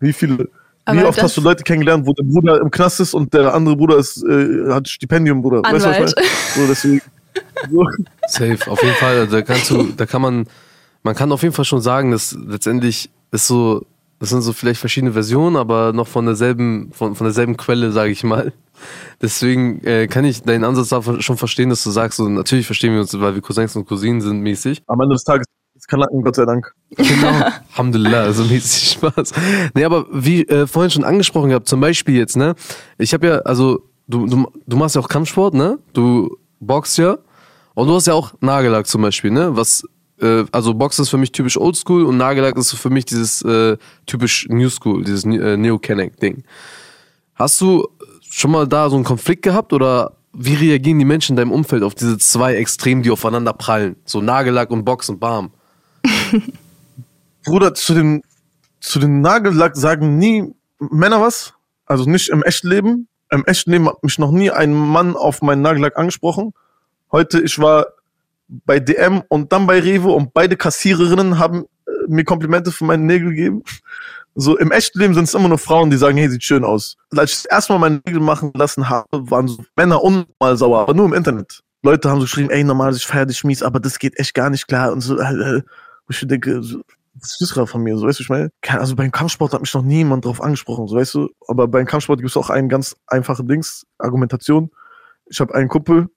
wie viele, wie Aber oft das- hast du Leute kennengelernt, wo der Bruder im Knast ist und der andere Bruder ist, äh, hat Stipendium, Bruder, weißt du, was ich Anwalt. meine? So, deswegen, so. Safe, auf jeden Fall. Also Da kannst du, da kann man, man kann auf jeden Fall schon sagen, dass letztendlich ist so, das sind so vielleicht verschiedene Versionen, aber noch von derselben, von, von derselben Quelle, sage ich mal. Deswegen äh, kann ich deinen Ansatz da schon verstehen, dass du sagst, so, natürlich verstehen wir uns, weil wir Cousins und Cousinen sind mäßig. am Ende des Tages Kanaken, Gott sei Dank. Genau. Alhamdulillah, also mäßig Spaß. Nee, aber wie äh, vorhin schon angesprochen gehabt, zum Beispiel jetzt, ne? Ich habe ja, also, du, du, du machst ja auch Kampfsport, ne? Du boxst ja. Und du hast ja auch Nagellack zum Beispiel, ne? Was, äh, also Boxen ist für mich typisch Oldschool und Nagellack ist für mich dieses äh, typisch New School, dieses äh, Neo-Canic-Ding. Hast du schon mal da so einen Konflikt gehabt oder wie reagieren die Menschen in deinem Umfeld auf diese zwei Extremen, die aufeinander prallen? So Nagellack und Boxen, bam. Bruder, zu den, zu den Nagellack sagen nie Männer was. Also nicht im echten Leben. Im echten Leben hat mich noch nie ein Mann auf meinen Nagellack angesprochen. Heute, ich war bei DM und dann bei Revo und beide Kassiererinnen haben äh, mir Komplimente für meine Nägel gegeben. So im echten Leben sind es immer nur Frauen, die sagen, hey, sieht schön aus. Als ich das erste Mal meine Nägel machen lassen habe, waren so Männer unnormal sauer, aber nur im Internet. Leute haben so geschrieben, ey, normal, ich feier dich mies, aber das geht echt gar nicht klar und so. Wo ich denke, so, was ist gerade von mir, so weißt du, ich meine, also beim Kampfsport hat mich noch niemand drauf angesprochen, so weißt du, aber beim Kampfsport gibt es auch einen ganz einfachen Dings, Argumentation. Ich habe einen Kumpel,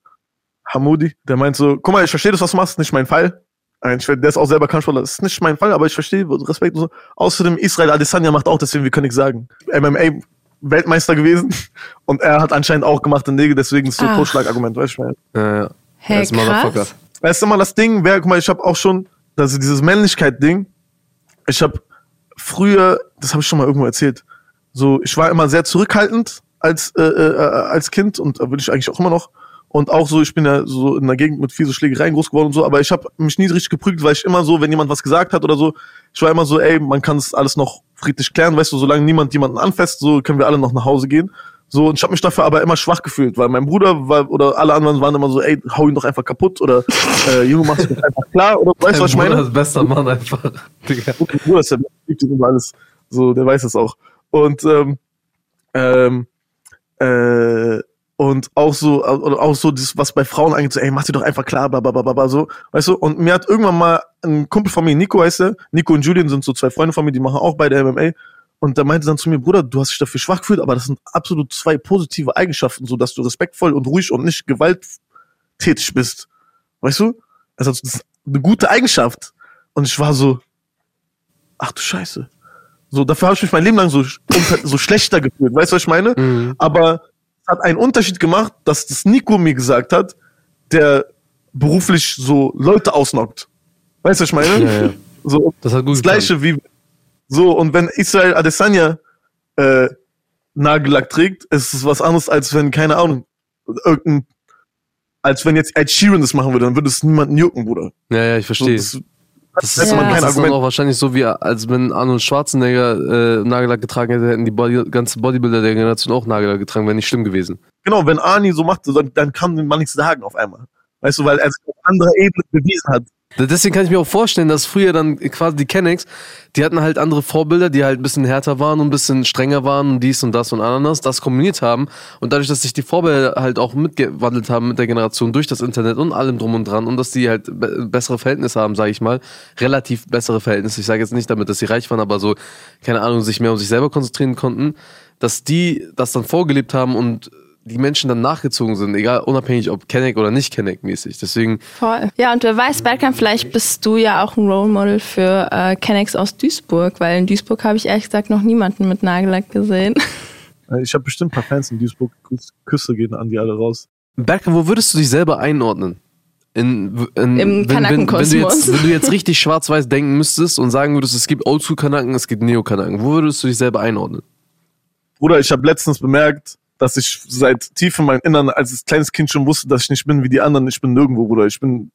Hamudi, der meint so, guck mal, ich verstehe das, was du machst, nicht mein Fall. Ein- ich- Der ist auch selber Kampfsportler, das ist nicht mein Fall, aber ich verstehe, Respekt und so. Außerdem, Israel Adesanya macht auch, deswegen, wir können nichts sagen. MMA Weltmeister gewesen und er hat anscheinend auch gemachte Nägel, deswegen ist so Ach. Totschlagargument, weißt du, ich meine. Äh, Hey, als Motherfucker. krass. Weißt du mal, das Ding, wer, guck mal, ich habe auch schon, ist dieses Männlichkeit-Ding. Ich habe früher, das habe ich schon mal irgendwo erzählt, so, ich war immer sehr zurückhaltend als, äh, äh, als Kind und äh, will ich eigentlich auch immer noch. Und auch so, ich bin ja so in der Gegend mit viel so Schlägereien groß geworden und so, aber ich habe mich nie richtig geprügelt, weil ich immer so, wenn jemand was gesagt hat oder so, ich war immer so, ey, man kann es alles noch friedlich klären, weißt du, solange niemand jemanden anfasst, so können wir alle noch nach Hause gehen. So, und ich habe mich dafür aber immer schwach gefühlt, weil mein Bruder war, oder alle anderen waren immer so, ey, hau ihn doch einfach kaputt oder äh, Junge, mach's doch einfach klar oder weißt du, was ich Bruder meine? ist bester Mann einfach. Digga. Mein Bruder ist ja liebt ihn über alles. So, der weiß es auch. Und ähm, ähm, äh, und auch so, oder auch so, das, was bei Frauen angeht, so, ey, mach dir doch einfach klar, babababa, so, weißt du, und mir hat irgendwann mal ein Kumpel von mir, Nico heißt er, Nico und Julian sind so zwei Freunde von mir, die machen auch beide MMA, und der meinte dann zu mir, Bruder, du hast dich dafür schwach gefühlt, aber das sind absolut zwei positive Eigenschaften, so, dass du respektvoll und ruhig und nicht gewalttätig bist, weißt du, also, das ist eine gute Eigenschaft, und ich war so, ach du Scheiße. So, dafür habe ich mich mein Leben lang so, so schlechter gefühlt. Weißt du, was ich meine? Mhm. Aber es hat einen Unterschied gemacht, dass das Nico mir gesagt hat, der beruflich so Leute ausnockt. Weißt du, was ich meine? Ja, ja. So, Das hat gut das gleiche wie so, und wenn Israel Adesanya äh, Nagellack trägt, ist es was anderes, als wenn, keine Ahnung, irgendein, als wenn jetzt Ed Sheeran das machen würde, dann würde es niemanden jucken, Bruder. Ja, ja, ich So, verstehe. das, Das das ist, Ja. das ist dann auch wahrscheinlich so, wie als wenn Arnold Schwarzenegger äh, Nagellack getragen hätte, hätten die Body, ganzen Bodybuilder der Generation auch Nagellack getragen, wäre nicht schlimm gewesen. Genau, wenn Arnie so macht, dann, dann kann man nichts sagen auf einmal. Weißt du, weil er sich auf anderer Ebene bewiesen hat. Deswegen kann ich mir auch vorstellen, dass früher dann quasi die Kennex, die hatten halt andere Vorbilder, die halt ein bisschen härter waren und ein bisschen strenger waren und dies und das und Ananas, das kombiniert haben. Und dadurch, dass sich die Vorbilder halt auch mitgewandelt haben mit der Generation durch das Internet und allem drum und dran und dass die halt be bessere Verhältnisse haben, sage ich mal, relativ bessere Verhältnisse. Ich sage jetzt nicht damit, dass sie reich waren, aber so, keine Ahnung, sich mehr um sich selber konzentrieren konnten, dass die das dann vorgelebt haben und die Menschen dann nachgezogen sind, egal unabhängig ob Kenneck oder nicht Kenneck mäßig. Deswegen. Voll. Ja, und wer weiß, Bergkamp, vielleicht bist du ja auch ein Role Model für äh, Kennecks aus Duisburg, weil in Duisburg habe ich ehrlich gesagt noch niemanden mit Nagellack gesehen. Ich habe bestimmt ein paar Fans in Duisburg. Küsse gehen an die alle raus. Bergkamp, wo würdest du dich selber einordnen? In, in, Im wenn, wenn, wenn, du jetzt, wenn du jetzt richtig schwarz-weiß denken müsstest und sagen würdest, es gibt Oldschool-Kanaken, es gibt Neo-Kanaken, wo würdest du dich selber einordnen? Bruder, ich habe letztens bemerkt, dass ich seit tief in meinem Innern als kleines Kind schon wusste, dass ich nicht bin wie die anderen. Ich bin nirgendwo, Bruder. Ich bin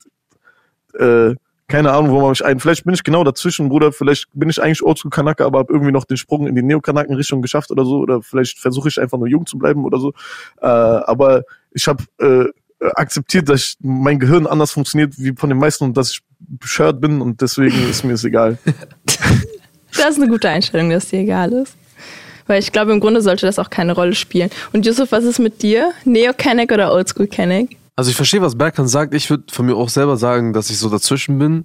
äh, keine Ahnung, wo man mich ein. Vielleicht bin ich genau dazwischen, Bruder. Vielleicht bin ich eigentlich Oldschool Kanake, aber habe irgendwie noch den Sprung in die Neo-Kanaken-Richtung geschafft oder so. Oder vielleicht versuche ich einfach nur jung zu bleiben oder so. Äh, aber ich habe äh, akzeptiert, dass ich, mein Gehirn anders funktioniert wie von den meisten und dass ich bescheuert bin und deswegen ist mir es egal. Das ist eine gute Einstellung, dass dir egal ist. Weil ich glaube, im Grunde sollte das auch keine Rolle spielen. Und Yusuf, was ist mit dir? Neo-Kenneck oder Oldschool-Kenneck? Also ich verstehe, was Berkan sagt. Ich würde von mir auch selber sagen, dass ich so dazwischen bin.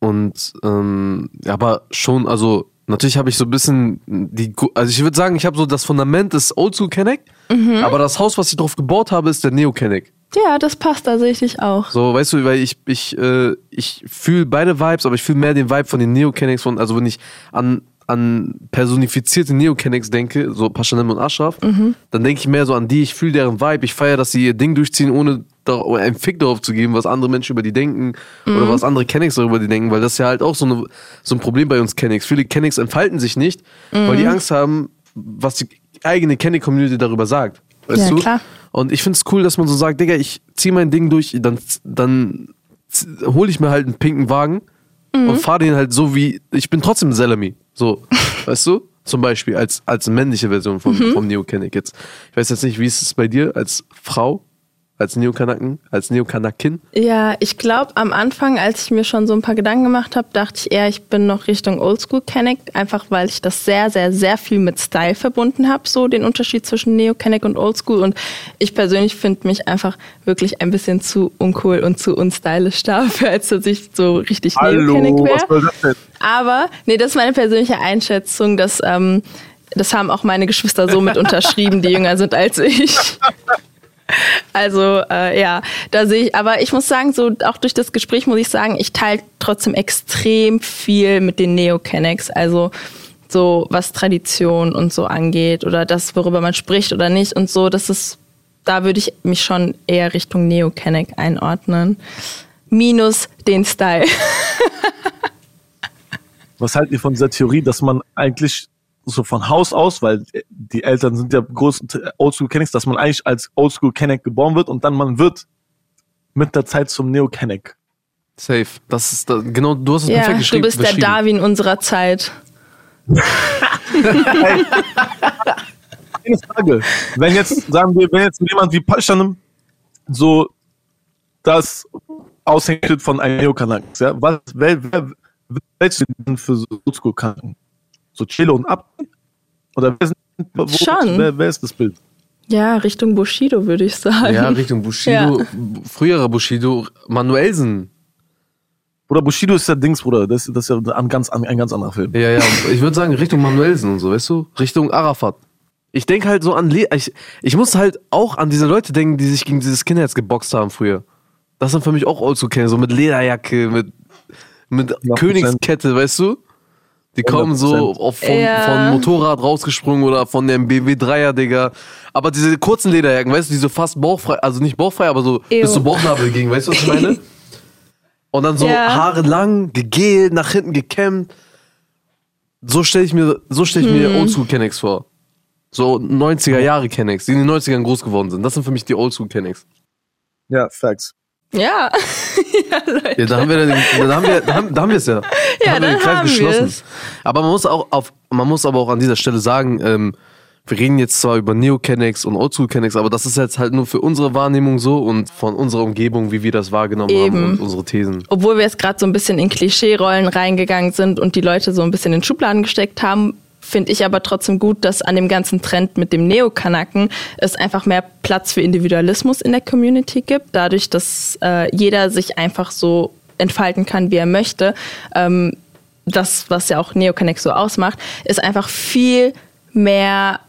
Und ähm, ja, aber schon, also natürlich habe ich so ein bisschen die, also ich würde sagen, ich habe so das Fundament des Oldschool Kenneck, aber das Haus, was ich drauf gebaut habe, ist der Neo Kenneck. Ja, das passt tatsächlich auch. So, weißt du, weil ich ich äh, ich fühle beide Vibes, aber ich fühle mehr den Vibe von den Neo Kennex von, also wenn ich an an personifizierte Neo Kennex denke, so Paschanem und Ashraf, dann denke ich mehr so an die, ich fühle deren Vibe, ich feiere, dass sie ihr Ding durchziehen, ohne einen Fick darauf zu geben, was andere Menschen über die denken oder was andere Kennex darüber die denken, weil das ist ja halt auch so, eine, so ein Problem bei uns Kennex. Viele Kennex entfalten sich nicht, weil die Angst haben, was die eigene Kenneck-Community darüber sagt. Weißt Ja, du? klar. Und ich find's cool, dass man so sagt, Digga, ich zieh mein Ding durch, dann, dann hole ich mir halt einen pinken Wagen Mhm. und fahre den halt so wie, ich bin trotzdem Selami. So, weißt du? Zum Beispiel als, als männliche Version vom, Mhm. vom Neo-Kenneck jetzt. Ich weiß jetzt nicht, wie ist es bei dir als Frau, als Neokanaken, als Neokanakin? Ja, ich glaube, am Anfang, als ich mir schon so ein paar Gedanken gemacht habe, dachte ich eher, ich bin noch Richtung Oldschool Kenneck, einfach weil ich das sehr, sehr, sehr viel mit Style verbunden habe, so den Unterschied zwischen Neo Kenneck und Oldschool. Und ich persönlich finde mich einfach wirklich ein bisschen zu uncool und zu unstylisch dafür, als dass ich so richtig Neo Kenneck Hallo, was wäre. Aber, nee, das ist meine persönliche Einschätzung, dass, ähm, das haben auch meine Geschwister so mit unterschrieben, die jünger sind als ich. Also äh, ja, da sehe ich, aber ich muss sagen, so auch durch das Gespräch muss ich sagen, ich teile trotzdem extrem viel mit den Neo-Kennex. Also so was Tradition und so angeht oder das, worüber man spricht oder nicht und so, das ist, da würde ich mich schon eher Richtung Neo-Kenneck einordnen. Minus den Style. Was haltet ihr von dieser Theorie, dass man eigentlich so von Haus aus, weil die Eltern sind ja groß Oldschool Kennex, dass man eigentlich als Oldschool Kenneck geboren wird und dann man wird mit der Zeit zum Neo Kenneck. Safe. Das ist da, genau, du hast es Ja, perfekt du geschrieben. bist der. Darwin unserer Zeit. Eine Frage. Wenn jetzt, sagen wir, wenn jetzt jemand wie Paschanem so das Aushängeschild von einem Neo-Kanaken ist, ja, was, wer, wer, wer hältst du denn für so Oldschool-Kanaken? So Chelo und Ab? Oder wer, sind, wo, Schon. Wer, wer ist das Bild? Ja, Richtung Bushido würde ich sagen. Ja, Richtung Bushido, früherer Bushido, Manuelsen. Oder Bushido ist ja Dings, Bruder. Das, das ist ja ein ganz, ein ganz anderer Film. Ja, ja, ich würde sagen Richtung Manuelsen und so, weißt du? Richtung Arafat. Ich denke halt so an, Le ich, ich muss halt auch an diese Leute denken, die sich gegen dieses Kinderherz geboxt haben früher. Das sind für mich auch oldschool kennen, so mit Lederjacke, mit, mit 100%. Königskette, weißt du? Die kommen so 100%. auf, von, Ja. von Motorrad rausgesprungen oder von dem BMW 3er, Digga. Aber diese kurzen Lederjacken, weißt du, die so fast bauchfrei, also nicht bauchfrei, aber so Ew. bis zum Bauchnabel gingen, weißt du, was ich meine? Und dann so Ja. Haare lang, gegelt, nach hinten gekämmt. So stelle ich mir, so stelle ich Hm. mir Oldschool Kennex vor. So 90er Jahre Kennex, die in den 90ern groß geworden sind. Das sind für mich die Oldschool Kennex. Ja, Facts. Ja. ja. Ja, da haben wir, den, da haben wir, da haben, da haben wir es ja. Da Ja, haben wir dann haben wir es. Aber man muss auch auf, man muss aber auch an dieser Stelle sagen, ähm, wir reden jetzt zwar über Neo-Kennex und Oldschool-Kennex, aber das ist jetzt halt nur für unsere Wahrnehmung so und von unserer Umgebung, wie wir das wahrgenommen Eben. haben und unsere Thesen. Obwohl wir jetzt gerade so ein bisschen in Klischee-Rollen reingegangen sind und die Leute so ein bisschen in Schubladen gesteckt haben, finde ich aber trotzdem gut, dass an dem ganzen Trend mit dem Neokanaken es einfach mehr Platz für Individualismus in der Community gibt, dadurch, dass äh, jeder sich einfach so entfalten kann, wie er möchte. Ähm, das, was ja auch Neokanek so ausmacht, ist einfach viel mehr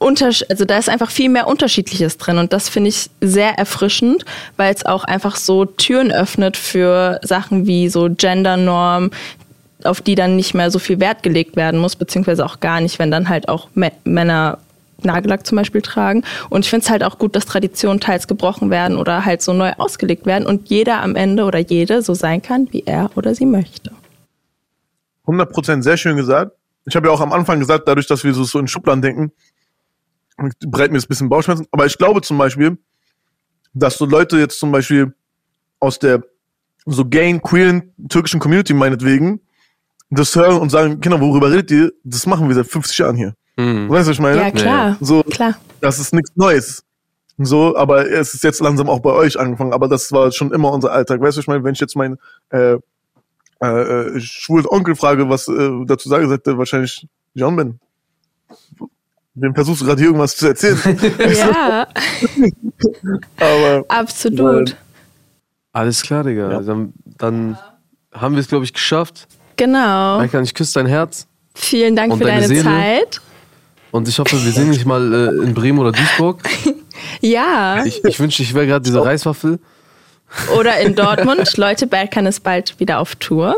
also da ist einfach viel mehr Unterschiedliches drin und das finde ich sehr erfrischend, weil es auch einfach so Türen öffnet für Sachen wie so Gendernorm, auf die dann nicht mehr so viel Wert gelegt werden muss, beziehungsweise auch gar nicht, wenn dann halt auch Mä- Männer Nagellack zum Beispiel tragen. Und ich finde es halt auch gut, dass Traditionen teils gebrochen werden oder halt so neu ausgelegt werden und jeder am Ende oder jede so sein kann, wie er oder sie möchte. 100% sehr schön gesagt. Ich habe ja auch am Anfang gesagt, dadurch, dass wir so, so in Schubladen denken, bereiten mir das ein bisschen Bauchschmerzen. Aber ich glaube zum Beispiel, dass so Leute jetzt zum Beispiel aus der so gayen, queeren, türkischen Community meinetwegen das hören und sagen, Kinder, worüber redet ihr? Das machen wir seit 50 Jahren hier. Mhm. Weißt du, was ich meine? Ja, klar. So, Klar. das ist nichts Neues. So, aber es ist jetzt langsam auch bei euch angefangen, aber das war schon immer unser Alltag. Weißt du, ich meine, wenn ich jetzt meinen äh, äh, äh, schwulen Onkel frage, was äh, dazu sage, sagt er wahrscheinlich John Ben. Wem versuchst du gerade hier irgendwas zu erzählen? Ja, aber absolut. Alles klar, Digga. Ja. Dann, dann haben wir es, glaube ich, geschafft. Genau. Michael, ich küsse dein Herz Vielen Dank für deine deine? Zeit. und ich hoffe, wir sehen dich mal äh, in Bremen oder Duisburg. Ja, Ich, ich wünschte, ich wäre gerade diese Reiswaffel. oder in Dortmund. Leute, Bergkan ist bald wieder auf Tour.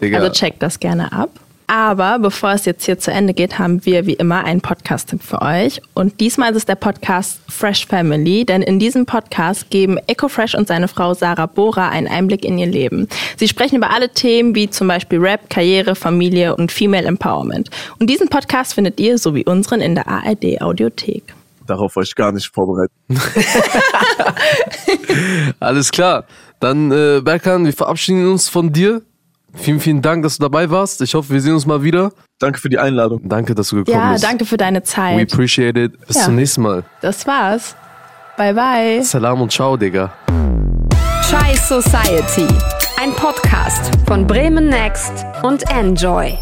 Digga. Also checkt das gerne ab. Aber bevor es jetzt hier zu Ende geht, haben wir wie immer einen Podcast-Tipp für euch. Und diesmal ist es der Podcast Fresh Family, denn in diesem Podcast geben EcoFresh und seine Frau Sarah Bora einen Einblick in ihr Leben. Sie sprechen über alle Themen wie zum Beispiel Rap, Karriere, Familie und Female Empowerment. Und diesen Podcast findet ihr, so wie unseren, in der ARD Audiothek. darauf war ich gar nicht vorbereitet. Alles klar. Dann, äh, Berkan, wir verabschieden uns von dir. Vielen, vielen Dank, dass du dabei warst. Ich hoffe, wir sehen uns mal wieder. Danke für die Einladung. Danke, dass du gekommen Ja, bist. danke für deine We Zeit. appreciate it. Bis Ja. zum nächsten Mal. Das war's. Bye, bye. Salam und ciao, Digga. Chai Society. Ein Podcast von Bremen Next und Enjoy.